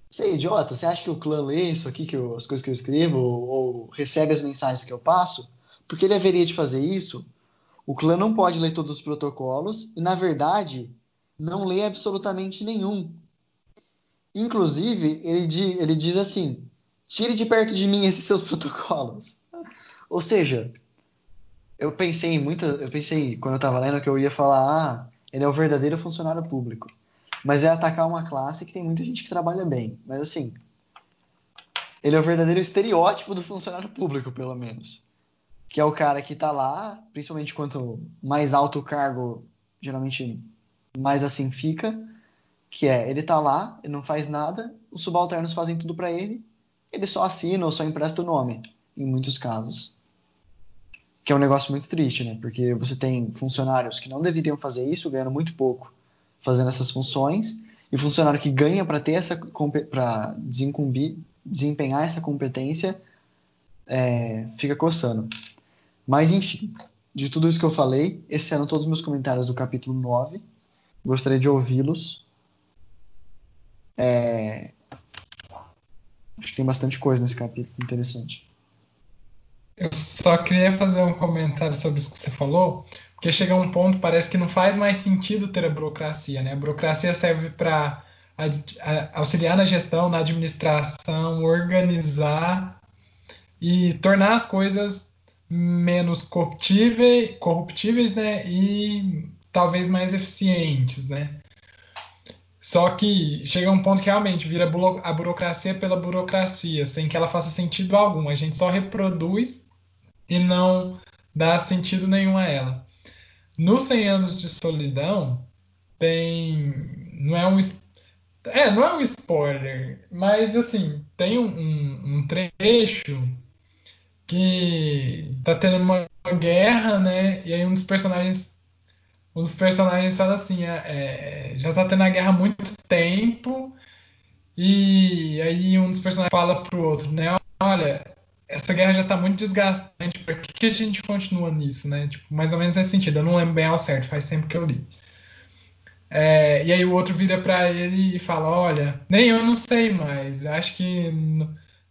Você é idiota? Você acha que o clã lê isso aqui, que eu, as coisas que eu escrevo, ou, ou recebe as mensagens que eu passo? Porque ele haveria de fazer isso, o clã não pode ler todos os protocolos e, na verdade, não lê absolutamente nenhum. Inclusive, ele, ele diz assim: tire de perto de mim esses seus protocolos. Ou seja, eu pensei em muita, eu pensei quando eu estava lendo que eu ia falar, ah, ele é o verdadeiro funcionário público mas é atacar uma classe que tem muita gente que trabalha bem. Mas assim, ele é o verdadeiro estereótipo do funcionário público, pelo menos. Que é o cara que está lá, principalmente quanto mais alto o cargo, geralmente mais assim fica, que é, ele está lá, ele não faz nada, os subalternos fazem tudo para ele, ele só assina ou só empresta o nome, em muitos casos. Que é um negócio muito triste, né? Porque você tem funcionários que não deveriam fazer isso, ganhando muito pouco, fazendo essas funções e o funcionário que ganha para ter essa para desempenhar essa competência é, fica coçando. Mas enfim, de tudo isso que eu falei, esses eram todos os meus comentários do capítulo 9. Gostaria de ouvi-los. É... Acho que tem bastante coisa nesse capítulo interessante. Eu só queria fazer um comentário sobre isso que você falou, porque chega um ponto parece que não faz mais sentido ter a burocracia, né? A burocracia serve para auxiliar na gestão, na administração, organizar e tornar as coisas menos corruptíveis, corruptíveis né? E talvez mais eficientes, né? Só que chega um ponto que realmente vira a burocracia pela burocracia, sem que ela faça sentido algum. A gente só reproduz e não dá sentido nenhum a ela. Nos 100 anos de solidão, tem. Não é um. É, não é um spoiler, mas assim, tem um, um, um trecho que tá tendo uma guerra, né? E aí um dos personagens um dos personagens fala assim, é, é, já tá tendo a guerra há muito tempo, e aí um dos personagens fala pro outro, né? Olha, essa guerra já tá muito desgastante, por que, a gente continua nisso, né? Tipo, mais ou menos nesse sentido, eu não lembro bem ao certo, faz tempo que eu li. É, e aí o outro vira para ele e fala, olha, nem eu não sei mais, acho que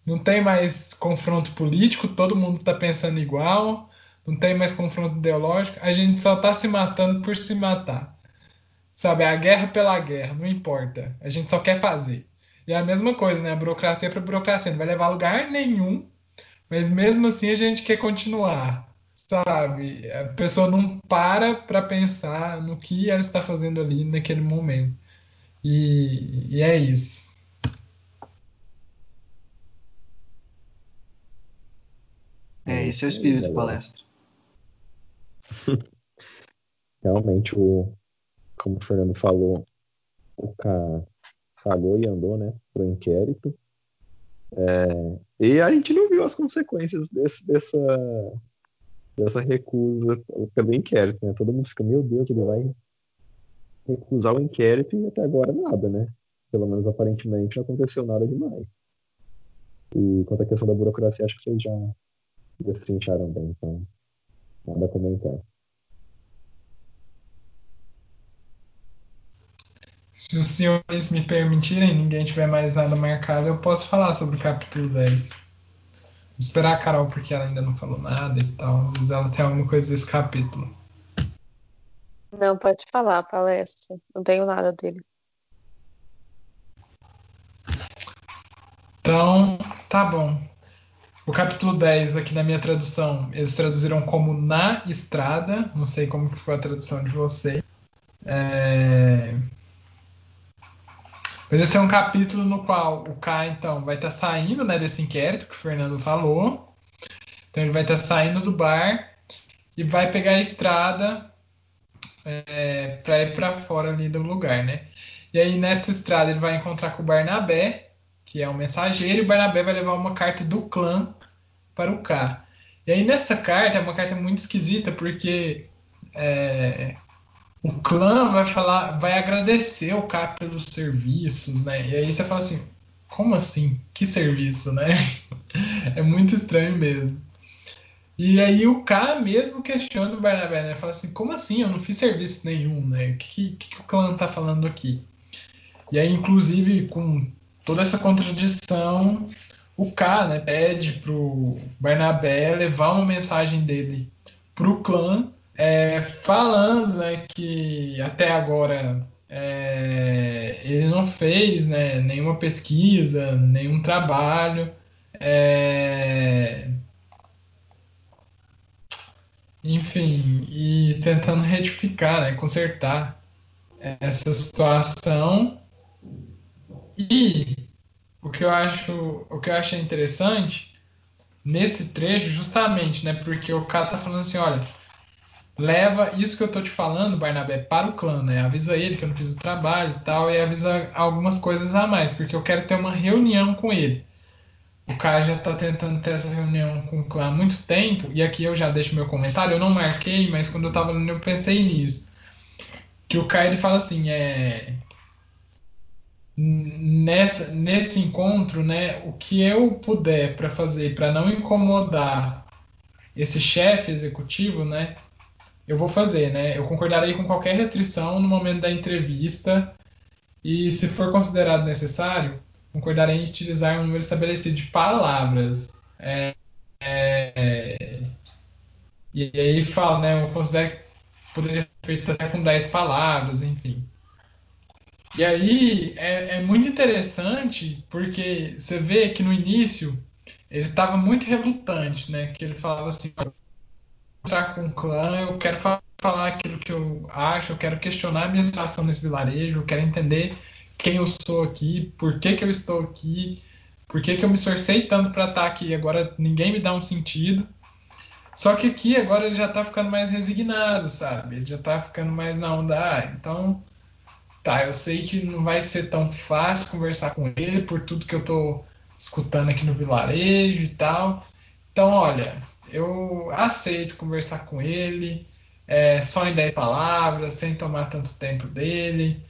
não tem mais confronto político, todo mundo tá pensando igual, não tem mais confronto ideológico, a gente só está se matando por se matar. Sabe, a guerra pela guerra, não importa. A gente só quer fazer. E é a mesma coisa, né? A burocracia é para burocracia, não vai levar a lugar nenhum, mas mesmo assim a gente quer continuar. Sabe? A pessoa não para para pensar no que ela está fazendo ali naquele momento. E, e é isso. É, esse é o espírito da palestra. Realmente, o, como o Fernando falou, o cara falou e andou, né, pro inquérito. É, e a gente não viu as consequências desse, dessa, dessa recusa pelo inquérito, né? Todo mundo fica, meu Deus, ele vai recusar o inquérito e até agora nada, né? Pelo menos aparentemente não aconteceu nada demais. E quanto à questão da burocracia, acho que vocês já destrincharam bem, então nada a comentar. Se os senhores me permitirem, ninguém tiver mais nada marcado, eu posso falar sobre o capítulo 10. Vou esperar a Carol porque ela ainda não falou nada e tal. Às vezes ela tem alguma coisa desse capítulo. Não, pode falar, palestra. Não tenho nada dele. Então, tá bom. O capítulo 10, aqui na minha tradução, eles traduziram como Na Estrada. Não sei como ficou a tradução de vocês. É... Mas esse é um capítulo no qual o K, então, vai estar tá saindo né, desse inquérito que o Fernando falou. Então, ele vai estar tá saindo do bar e vai pegar a estrada é, para ir para fora ali do lugar, né? E aí, nessa estrada, ele vai encontrar com o Barnabé, que é um mensageiro, e o Barnabé vai levar uma carta do clã para o K. E aí, nessa carta, é uma carta muito esquisita, porque é, o clã vai falar, vai agradecer o K pelos serviços, né? E aí você fala assim, como assim? Que serviço, né? é muito estranho mesmo. E aí o K mesmo questiona o Barnabé, né? Fala assim, como assim? Eu não fiz serviço nenhum, né? O que, que, que o clã tá falando aqui? E aí, inclusive, com toda essa contradição, o K né, pede pro Barnabé levar uma mensagem dele pro clã é, falando né, que até agora é, ele não fez né, nenhuma pesquisa, nenhum trabalho. É, enfim, e tentando retificar, né, consertar essa situação. E o que eu acho, o que eu achei interessante nesse trecho, justamente, né, porque o cara tá falando assim, olha, leva isso que eu tô te falando, Barnabé, para o clã, né? Avisa ele que eu não fiz o trabalho e tal, e avisa algumas coisas a mais, porque eu quero ter uma reunião com ele. O cara já tá tentando ter essa reunião com o clã há muito tempo, e aqui eu já deixo meu comentário, eu não marquei, mas quando eu tava lendo eu pensei nisso. Que o Kai ele fala assim, é nessa nesse encontro, né, o que eu puder para fazer para não incomodar esse chefe executivo, né, eu vou fazer, né? Eu concordarei com qualquer restrição no momento da entrevista e, se for considerado necessário, concordarei em utilizar um número estabelecido de palavras. É, é, e aí fala, né? Eu considero que poderia ser feito até com 10 palavras, enfim. E aí é, é muito interessante porque você vê que no início ele estava muito relutante, né? Que ele falava assim, entrar com o clã, eu quero falar aquilo que eu acho, eu quero questionar a minha situação nesse vilarejo, eu quero entender quem eu sou aqui, por que, que eu estou aqui, por que, que eu me esforcei tanto para estar aqui, agora ninguém me dá um sentido. Só que aqui agora ele já tá ficando mais resignado, sabe? Ele já tá ficando mais na onda. Ah, então, tá, eu sei que não vai ser tão fácil conversar com ele por tudo que eu tô escutando aqui no vilarejo e tal. Então, olha, eu aceito conversar com ele, é, só em 10 palavras, sem tomar tanto tempo dele.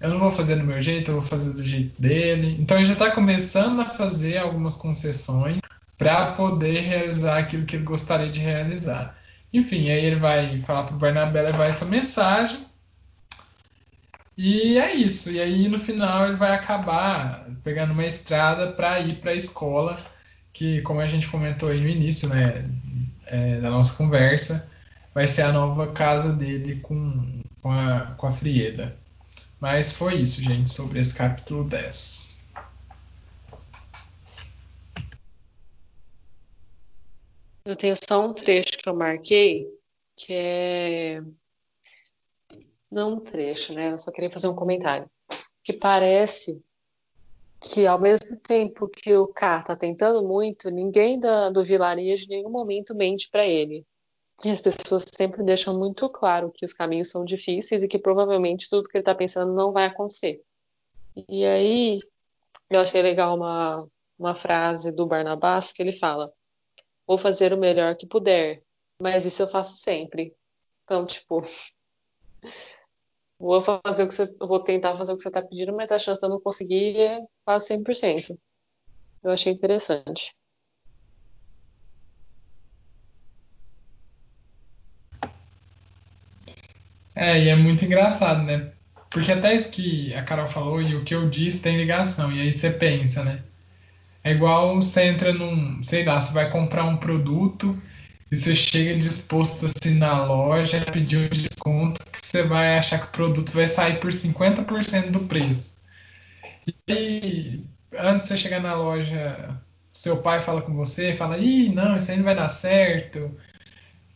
Eu não vou fazer do meu jeito, eu vou fazer do jeito dele. Então ele já está começando a fazer algumas concessões para poder realizar aquilo que ele gostaria de realizar. Enfim, aí ele vai falar para o Barnabé levar essa mensagem. E é isso. E aí no final ele vai acabar pegando uma estrada para ir para a escola, que como a gente comentou aí no início, né, é, da nossa conversa, vai ser a nova casa dele com, com, a, com a Frieda. Mas foi isso, gente, sobre esse capítulo 10. Eu tenho só um trecho que eu marquei, que é. Não um trecho, né? Eu só queria fazer um comentário. Que parece que, ao mesmo tempo que o K tá tentando muito, ninguém da, do vilarejo em nenhum momento mente para ele. E as pessoas sempre deixam muito claro que os caminhos são difíceis e que provavelmente tudo que ele está pensando não vai acontecer. E aí, eu achei legal uma, uma frase do Barnabás que ele fala: Vou fazer o melhor que puder, mas isso eu faço sempre. Então, tipo, vou fazer o que você, vou tentar fazer o que você está pedindo, mas a chance de eu não conseguir é quase 100%. Eu achei interessante. É, e é muito engraçado, né? Porque até isso que a Carol falou e o que eu disse tem ligação. E aí você pensa, né? É igual você entra num, sei lá, você vai comprar um produto e você chega disposto assim na loja pedir um desconto que você vai achar que o produto vai sair por 50% do preço. E antes de você chegar na loja, seu pai fala com você, fala, ih, não, isso aí não vai dar certo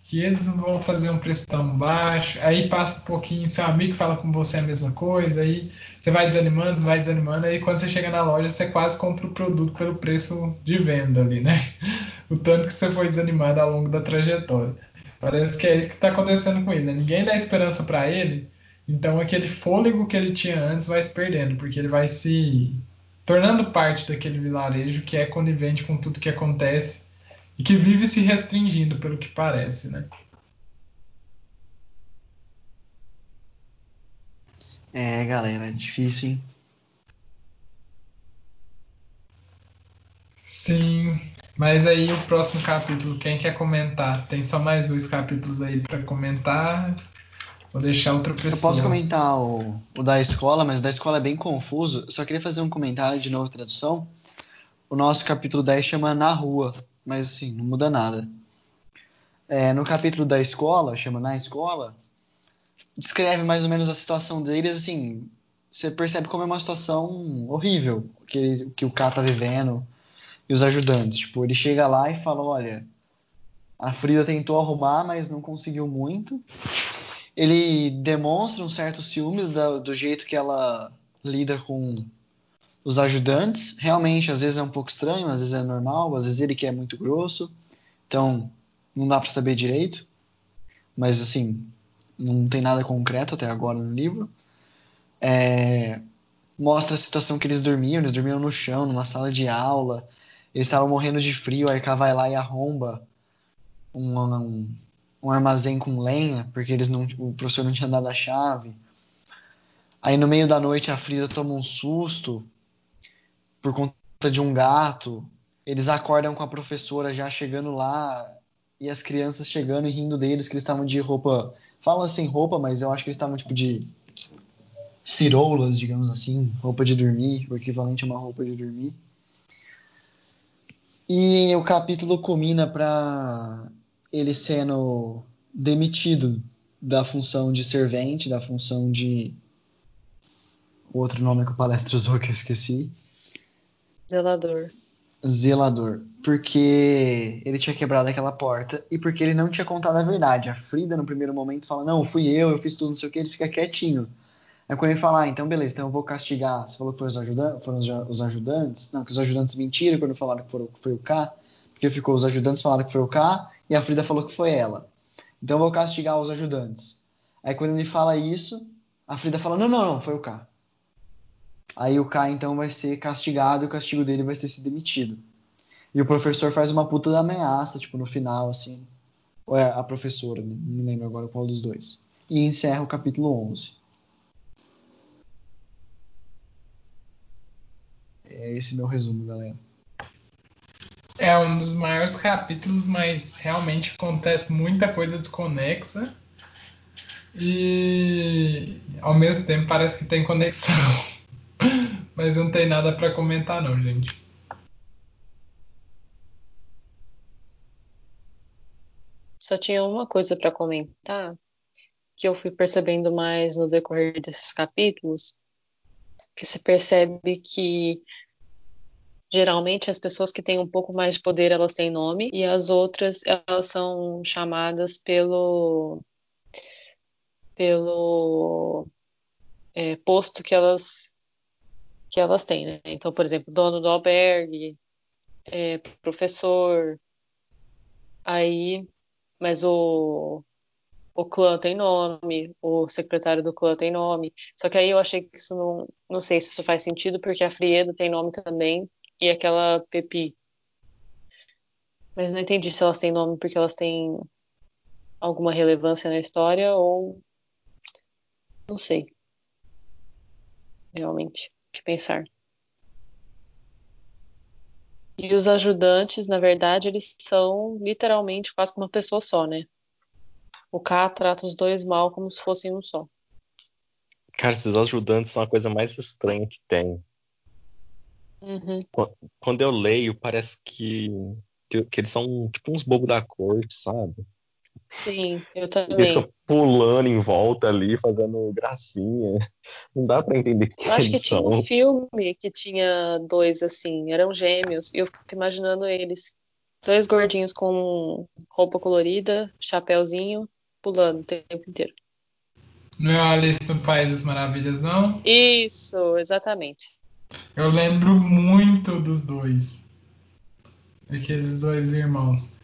que eles não vão fazer um preço tão baixo. Aí passa um pouquinho, seu amigo fala com você a mesma coisa, aí você vai desanimando, vai desanimando, aí quando você chega na loja, você quase compra o produto pelo preço de venda ali, né? O tanto que você foi desanimado ao longo da trajetória. Parece que é isso que está acontecendo com ele. Né? Ninguém dá esperança para ele, então aquele fôlego que ele tinha antes vai se perdendo, porque ele vai se tornando parte daquele vilarejo que é conivente com tudo que acontece e que vive se restringindo, pelo que parece, né? É, galera, é difícil, hein? Sim, mas aí o próximo capítulo, quem quer comentar? Tem só mais dois capítulos aí para comentar. Vou deixar outra pessoa. Eu posso comentar o, o, da escola, mas o da escola é bem confuso. Eu só queria fazer um comentário de novo, tradução. O nosso capítulo 10 chama Na Rua mas assim, não muda nada. É, no capítulo da escola, chama Na Escola, descreve mais ou menos a situação deles, assim, você percebe como é uma situação horrível que, que o cara tá vivendo e os ajudantes. Tipo, ele chega lá e fala, olha, a Frida tentou arrumar, mas não conseguiu muito. Ele demonstra um certo ciúmes da, do jeito que ela lida com os ajudantes. Realmente, às vezes é um pouco estranho, às vezes é normal, às vezes ele quer muito grosso. Então, não dá para saber direito. Mas, assim, não tem nada concreto até agora no livro. É, mostra a situação que eles dormiam. Eles dormiam no chão, numa sala de aula. Eles estavam morrendo de frio. Aí Cá vai lá e arromba um, um, um armazém com lenha, porque eles não, o professor não tinha dado a chave. Aí no meio da noite a Frida toma um susto por conta de um gato. Eles acordam com a professora já chegando lá e as crianças chegando e rindo deles que eles estavam de roupa. Falam assim roupa, mas eu acho que eles estavam tipo de ciroulas, digamos assim, roupa de dormir, o equivalente a uma roupa de dormir. E o capítulo culmina para ele sendo demitido da função de servente, da função de o outro nome que o palestra usou que eu esqueci. Zelador. zelador. Porque ele tinha quebrado aquela porta e porque ele não tinha contado a verdade. A Frida, no primeiro momento, fala: Não, fui eu, eu fiz tudo, não sei o que, ele fica quietinho. Aí quando ele fala: ah, então beleza, então eu vou castigar. Você falou que os foram os ajudantes? Não, que os ajudantes mentiram quando falaram que, foram, foi o K. Porque ficou, os ajudantes falaram que foi o K e a Frida falou que foi ela. Então eu vou castigar os ajudantes. Aí quando ele fala isso, a Frida fala: Não, não, não, foi o K. Aí o K então vai ser castigado e o castigo dele vai ser ser demitido. E o professor faz uma puta da ameaça, tipo, no final, assim. Ou é a professora, né? não me lembro agora qual dos dois. E encerra o capítulo 11. É esse meu resumo, galera. É um dos maiores capítulos, mas realmente acontece muita coisa desconexa. E ao mesmo tempo parece que tem conexão. mas não tem nada para comentar não, gente. Só tinha uma coisa para comentar que eu fui percebendo mais no decorrer desses capítulos, que se percebe que geralmente as pessoas que têm um pouco mais de poder elas têm nome e as outras elas são chamadas pelo pelo é, posto que elas que elas têm, né? Então, por exemplo, dono do albergue, é, professor, aí mas o, o clã tem nome, o secretário do clã tem nome. Só que aí eu achei que isso não. Não sei se isso faz sentido, porque a Frieda tem nome também, e aquela Pepi. Mas não entendi se elas têm nome porque elas têm alguma relevância na história ou. Não sei. Realmente. Que pensar. E os ajudantes, na verdade, eles são literalmente quase uma pessoa só, né? O K trata os dois mal como se fossem um só. Cara, esses ajudantes são a coisa mais estranha que tem. Uhum. Quando eu leio, parece que, que, que eles são tipo uns bobos da corte, sabe? Sim, eu também. Eles ficam pulando em volta ali, fazendo gracinha. Não dá para entender que Eu acho que eles tinha são. um filme que tinha dois assim, eram gêmeos, e eu fico imaginando eles. Dois gordinhos com roupa colorida, chapéuzinho, pulando o tempo inteiro. Não é Alice no País das Maravilhas, não? Isso, exatamente. Eu lembro muito dos dois. Aqueles dois irmãos.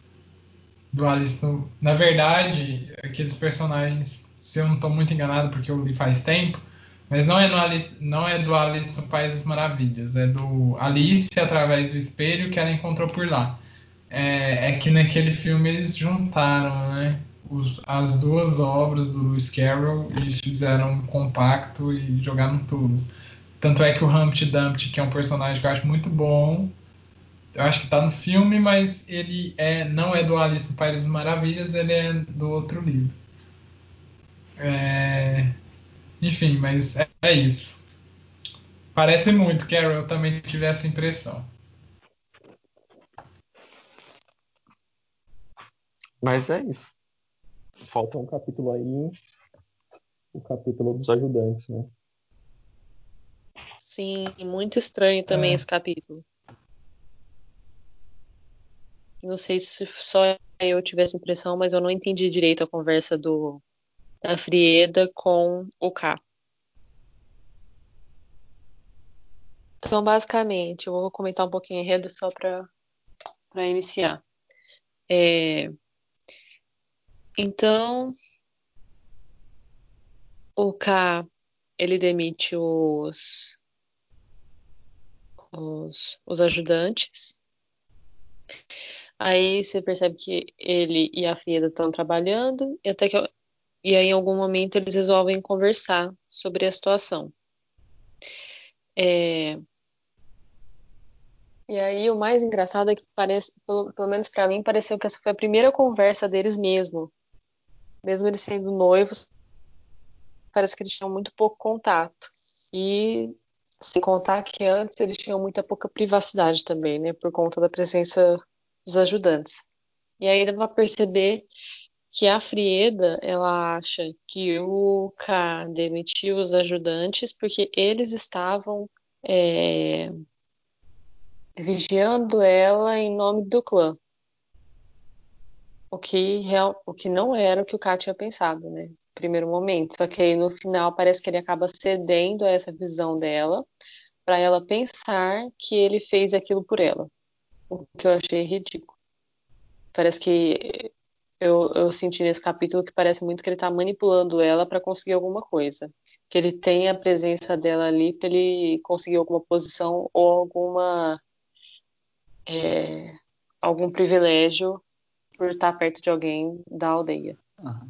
Do Alice no... Na verdade, aqueles personagens, se eu não estou muito enganado, porque eu li faz tempo, mas não é, Alice, não é do Alice no País das Maravilhas, é do Alice através do espelho que ela encontrou por lá. É, é que naquele filme eles juntaram, né? Os, as duas obras do Lewis Carroll e fizeram um compacto e jogaram tudo. Tanto é que o Humpty Dumpty, que é um personagem que eu acho muito bom, eu acho que tá no filme, mas ele é, não é do Alice no País das Maravilhas, ele é do outro livro. É, enfim, mas é, é isso. Parece muito, Carol, eu também tive essa impressão. Mas é isso. Falta um capítulo aí, o capítulo dos ajudantes, né? Sim, muito estranho também É. esse capítulo. Não sei se só eu tive essa impressão, mas eu não entendi direito a conversa do da Frieda com o K. Então, basicamente, eu vou comentar um pouquinho enredo só para para iniciar. É, Então, o K ele demite os os, os ajudantes. Aí você percebe que ele e a Frieda estão trabalhando e até que e aí em algum momento eles resolvem conversar sobre a situação. É, E aí o mais engraçado é que parece, pelo, pelo menos para mim, pareceu que essa foi a primeira conversa deles mesmo. Mesmo eles sendo noivos, parece que eles tinham muito pouco contato. E sem contar que antes eles tinham muita pouca privacidade também, né, por conta da presença dos ajudantes. E aí dá pra perceber que a Frieda, ela acha que o K demitiu os ajudantes porque eles estavam é, vigiando ela em nome do clã. O que, real, o que não era o que o K tinha pensado, né? Primeiro momento. Só que aí no final parece que ele acaba cedendo a essa visão dela para ela pensar que ele fez aquilo por ela. O que eu achei ridículo. Parece que eu, eu senti nesse capítulo que parece muito que ele está manipulando ela para conseguir alguma coisa. Que ele tem a presença dela ali para ele conseguir alguma posição ou alguma é, algum privilégio por estar perto de alguém da aldeia. Uhum.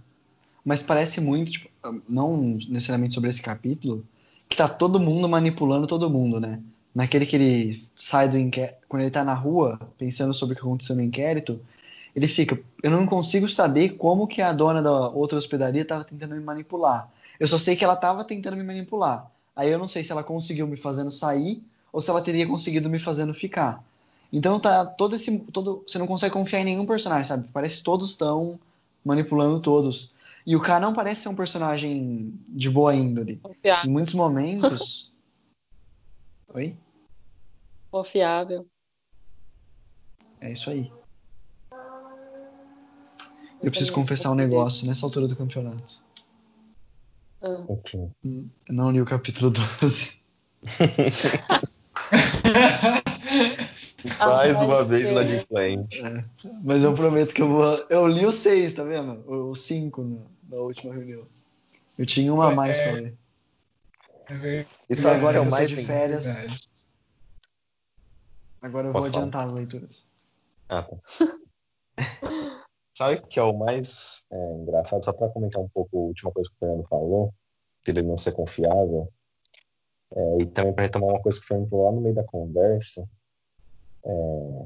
Mas parece muito, tipo, não necessariamente sobre esse capítulo, que tá todo mundo manipulando todo mundo, né? Naquele que ele sai do inquérito, quando ele tá na rua, pensando sobre o que aconteceu no inquérito, ele fica, eu não consigo saber como que a dona da outra hospedaria estava tentando me manipular. Eu só sei que ela estava tentando me manipular. Aí eu não sei se ela conseguiu me fazendo sair ou se ela teria conseguido me fazendo ficar. Então tá todo esse. Todo, você não consegue confiar em nenhum personagem, sabe? Parece que todos estão manipulando todos. E o K não parece ser um personagem de boa índole. Confiável. Em muitos momentos. Oi? Confiável. É isso aí. Eu preciso confessar um negócio nessa altura do campeonato. Ah. Ok. Eu não li o capítulo 12. Mais Ai, uma vez lá de frente. É, mas eu prometo que eu vou. Eu li o 6, tá vendo? O 5 na, última reunião. Eu tinha uma a mais pra ler. É. Isso E agora é o eu tô mais de férias, Verdade. agora eu Posso vou falar? adiantar as leituras. Ah, tá. Sabe o que é o mais é, engraçado? Só para comentar um pouco a última coisa que o Fernando falou, que ele não ser confiável, é, e também para retomar uma coisa que o Fernando falou lá no meio da conversa, é,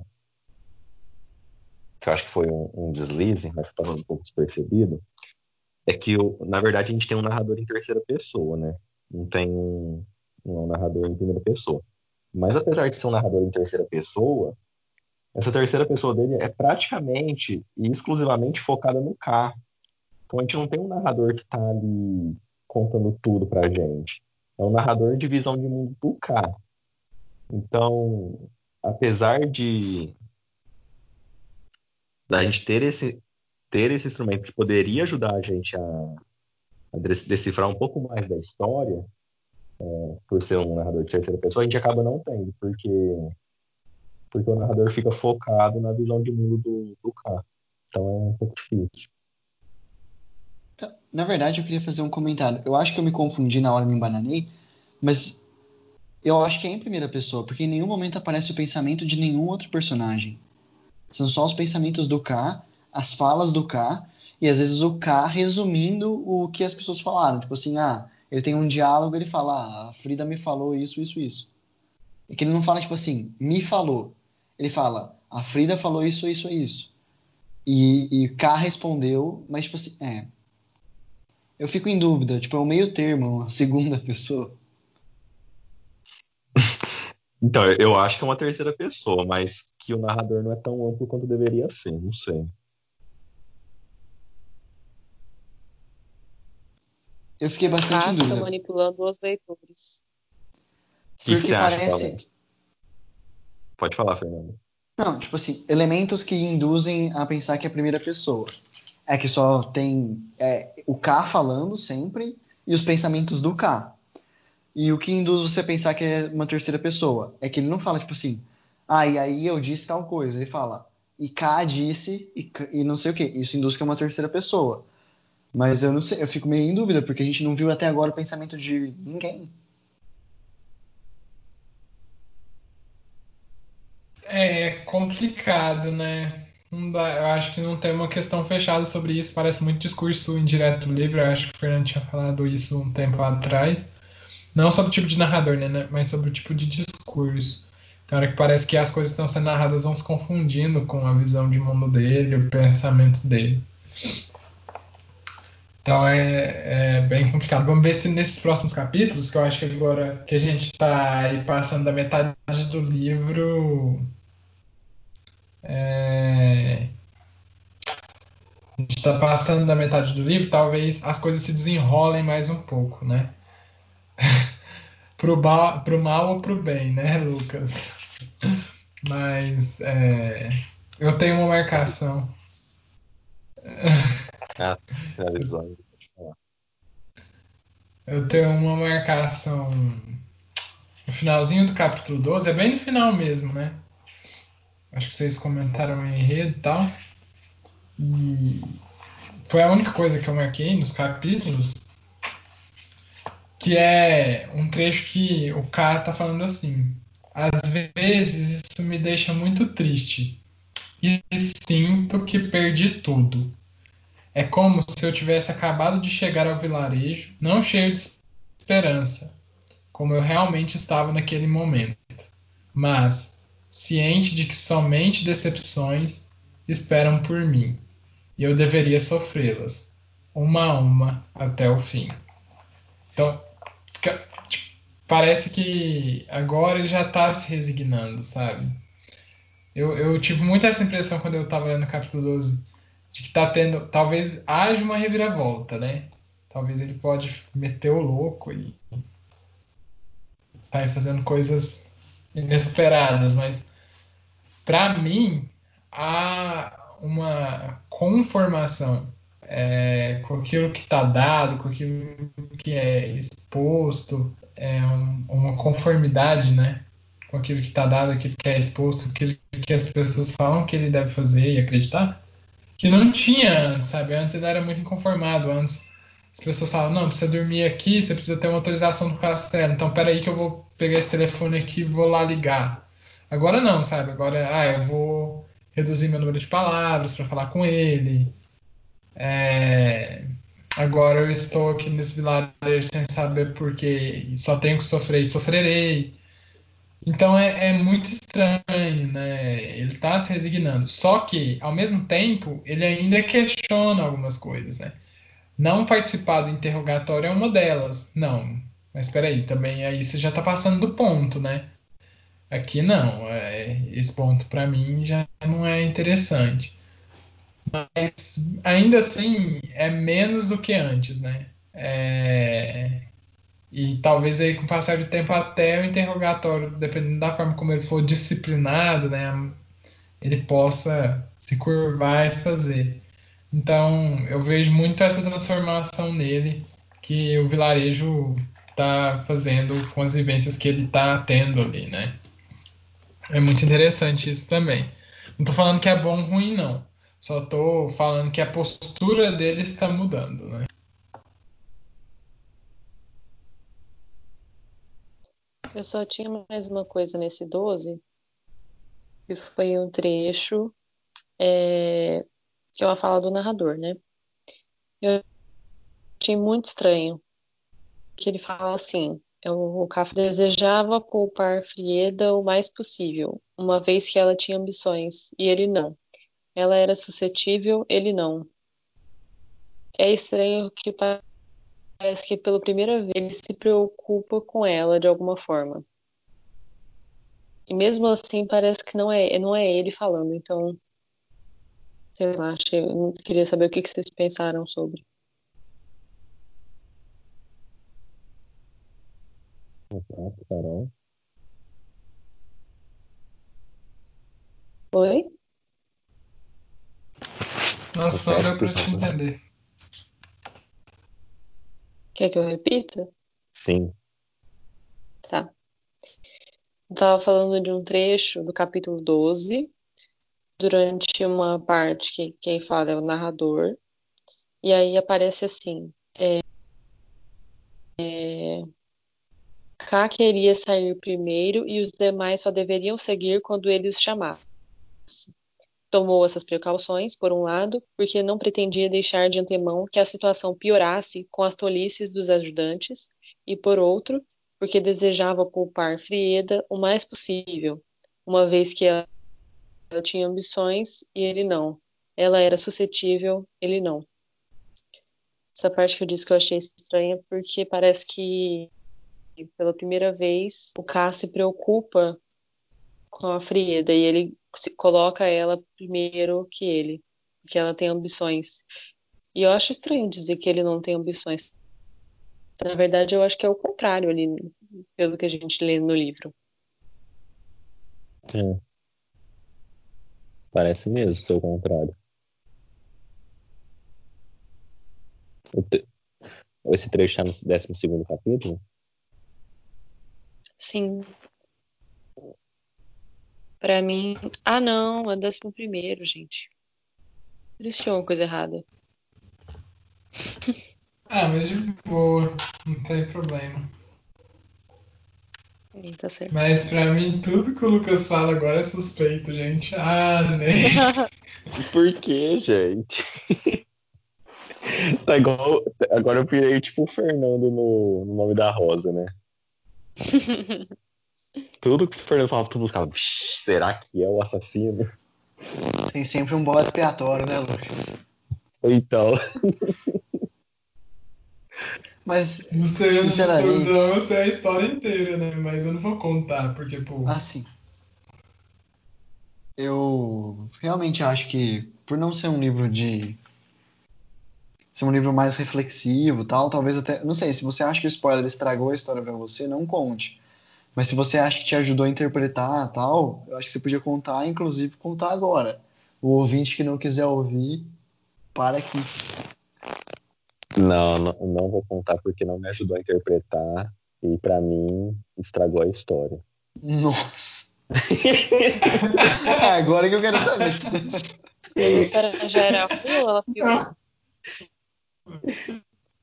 que eu acho que foi um, um deslize, mas estava um pouco despercebido, é que, o, na verdade, a gente tem um narrador em terceira pessoa, né? Não tem um, um narrador em primeira pessoa. Mas apesar de ser um narrador em terceira pessoa, essa terceira pessoa dele é praticamente e exclusivamente focada no K. Então a gente não tem um narrador que está ali contando tudo pra gente. É um narrador de visão de mundo do K. Então, apesar de da gente ter esse ter esse instrumento que poderia ajudar a gente a, a decifrar um pouco mais da história, é, por ser um narrador de terceira pessoa, a gente acaba não tendo, porque porque o narrador fica focado na visão de mundo do, do K. Então é um pouco difícil. Tá, Na verdade, eu queria fazer um comentário. Eu acho que eu me confundi na hora, me embananei, mas eu acho que é em primeira pessoa, porque em nenhum momento aparece o pensamento de nenhum outro personagem. São só os pensamentos do K, as falas do K, e às vezes o K resumindo o que as pessoas falaram. Tipo assim, ah, ele tem um diálogo, ele fala, ah, a Frida me falou isso, isso, isso. É que ele não fala, tipo assim, me falou. Ele fala, a Frida falou isso, isso, isso. E, e K respondeu, mas tipo assim, é. Eu fico em dúvida, tipo, é um meio termo, uma segunda pessoa. Então, eu acho que é uma terceira pessoa, mas que o narrador não é tão amplo quanto deveria ser, não sei. Eu fiquei bastante em K fica dúvida. manipulando os leitores. O que, que Porque você acha, parece- Fernando? Pode falar, Fernando. Não, tipo assim, elementos que induzem a pensar que é a primeira pessoa. É que só tem é, o K falando sempre e os pensamentos do K. E o que induz você a pensar que é uma terceira pessoa é que ele não fala, tipo assim, ah, e aí eu disse tal coisa. Ele fala, e K disse e, e não sei o que. Isso induz que é uma terceira pessoa. Mas eu não sei, eu fico meio em dúvida, porque a gente não viu até agora o pensamento de ninguém. É complicado, né? Eu acho que não tem uma questão fechada sobre isso. Parece muito discurso indireto do livro. Eu acho que o Fernando tinha falado isso um tempo atrás. Não sobre o tipo de narrador, né? né, Mas sobre o tipo de discurso. Tem hora que parece que as coisas que estão sendo narradas vão se confundindo com a visão de mundo dele, o pensamento dele. Então é, é bem complicado. Vamos ver se nesses próximos capítulos, que eu acho que agora que a gente está aí passando da metade do livro, é, a gente está passando da metade do livro, talvez as coisas se desenrolem mais um pouco, né? Pro, ba, pro mal ou pro bem, né, Lucas? Mas é, eu tenho uma marcação. Ah. Eu tenho uma marcação no finalzinho do capítulo 12, é bem no final mesmo, né? Acho que vocês comentaram em enredo e tal. E foi a única coisa que eu marquei nos capítulos, que é um trecho que o cara tá falando assim: às vezes isso me deixa muito triste e sinto que perdi tudo. É como se eu tivesse acabado de chegar ao vilarejo, não cheio de esperança, como eu realmente estava naquele momento, mas ciente de que somente decepções esperam por mim, e eu deveria sofrê-las, uma a uma, até o fim. Então, parece que agora ele já está se resignando, sabe? Eu, eu, tive muito essa impressão quando eu estava lendo o capítulo 12, de que está tendo, talvez haja uma reviravolta, né? Talvez ele pode meter o louco e sair fazendo coisas inesperadas, mas para mim há uma conformação é, com aquilo que está dado, com aquilo que é exposto, é um, uma conformidade, né? Com aquilo que está dado, aquilo que é exposto, aquilo que as pessoas falam que ele deve fazer e acreditar, que não tinha antes, sabe? Antes ele era muito inconformado, antes as pessoas falam, não, precisa dormir aqui, você precisa ter uma autorização do castelo, então peraí que eu vou pegar esse telefone aqui e vou lá ligar. Agora não, sabe? Agora, ah, eu vou reduzir meu número de palavras para falar com ele, é, agora eu estou aqui nesse vilarejo sem saber porquê, só tenho que sofrer e sofrerei. Então é, é muito estranho, né? Ele está se resignando. Só que, ao mesmo tempo, ele ainda questiona algumas coisas, né? Não participar do interrogatório é uma delas. Não. Mas espera aí, também aí você já está passando do ponto, né? Aqui não. É, esse ponto para mim já não é interessante. Mas ainda assim é menos do que antes, né? É... E talvez aí com o passar do tempo até o interrogatório, dependendo da forma como ele for disciplinado, né? Ele possa se curvar e fazer. Então eu vejo muito essa transformação nele que o vilarejo está fazendo com as vivências que ele está tendo ali, né? É muito interessante isso também. Não estou falando que é bom ou ruim, não. Só estou falando que a postura dele está mudando, né? Eu só tinha mais uma coisa nesse 12, que foi um trecho é, que é uma fala do narrador, né? Eu achei muito estranho que ele fala assim: o Kafka desejava poupar Frieda o mais possível, uma vez que ela tinha ambições, e ele não. Ela era suscetível, ele não. É estranho que parece que pela primeira vez ele se preocupa com ela de alguma forma. E mesmo assim parece que não é, não é ele falando, então sei lá, achei, queria saber o que, que vocês pensaram sobre. Carol. Oi? Nossa, não deu pra te entender. Quer que eu repita? Sim. Tá. Eu tava falando de um trecho do capítulo 12, durante uma parte que quem fala é o narrador, e aí aparece assim: é, é, K queria sair primeiro e os demais só deveriam seguir quando ele os chamasse. Tomou essas precauções, por um lado, porque não pretendia deixar de antemão que a situação piorasse com as tolices dos ajudantes, e por outro, porque desejava poupar Frieda o mais possível, uma vez que ela, tinha ambições e ele não. Ela era suscetível, ele não. Essa parte que eu disse que eu achei estranha, porque parece que pela primeira vez o K se preocupa com a Frieda e ele coloca ela primeiro que ele, que ela tem ambições. E eu acho estranho dizer que ele não tem ambições. Na verdade, eu acho que é o contrário ali, pelo que a gente lê no livro. É. Parece mesmo ser o contrário. Esse trecho está no 12 capítulo? Sim. Pra mim. Ah, não, é 11, gente. Eles tinham uma coisa errada. Ah, mas de boa, não tem problema. Sim, tá certo. Mas pra mim, tudo que o Lucas fala agora é suspeito, gente. Ah, nem. Por que, gente? tá igual. Agora eu virei tipo o Fernando no, no nome da Rosa, né? Tudo que o Fernando falava, tudo ficava. Será que é o assassino? Tem sempre um bode expiatório, né, Lucas? Então. Mas, No seu, sinceramente. drama, você é a história inteira, né? Mas eu não vou contar, porque, pô. Assim. Eu realmente acho que, por não ser um livro de. ser um livro mais reflexivo tal, talvez até. Não sei, se você acha que o spoiler estragou a história pra você, não conte. Mas se você acha que te ajudou a interpretar tal, eu acho que você podia contar, inclusive contar agora. O ouvinte que não quiser ouvir, para aqui. Não, não, não vou contar porque não me ajudou a interpretar e pra mim estragou a história. Nossa! agora que eu quero saber. A história já era ruim ou ela piorou?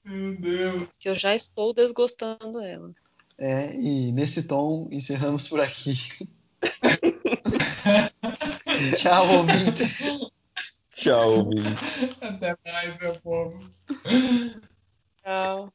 Meu Deus. Que eu já estou desgostando dela. É, e nesse tom, encerramos por aqui. Tchau, ouvintes. Tchau, ouvintes. Até mais, meu povo. Tchau.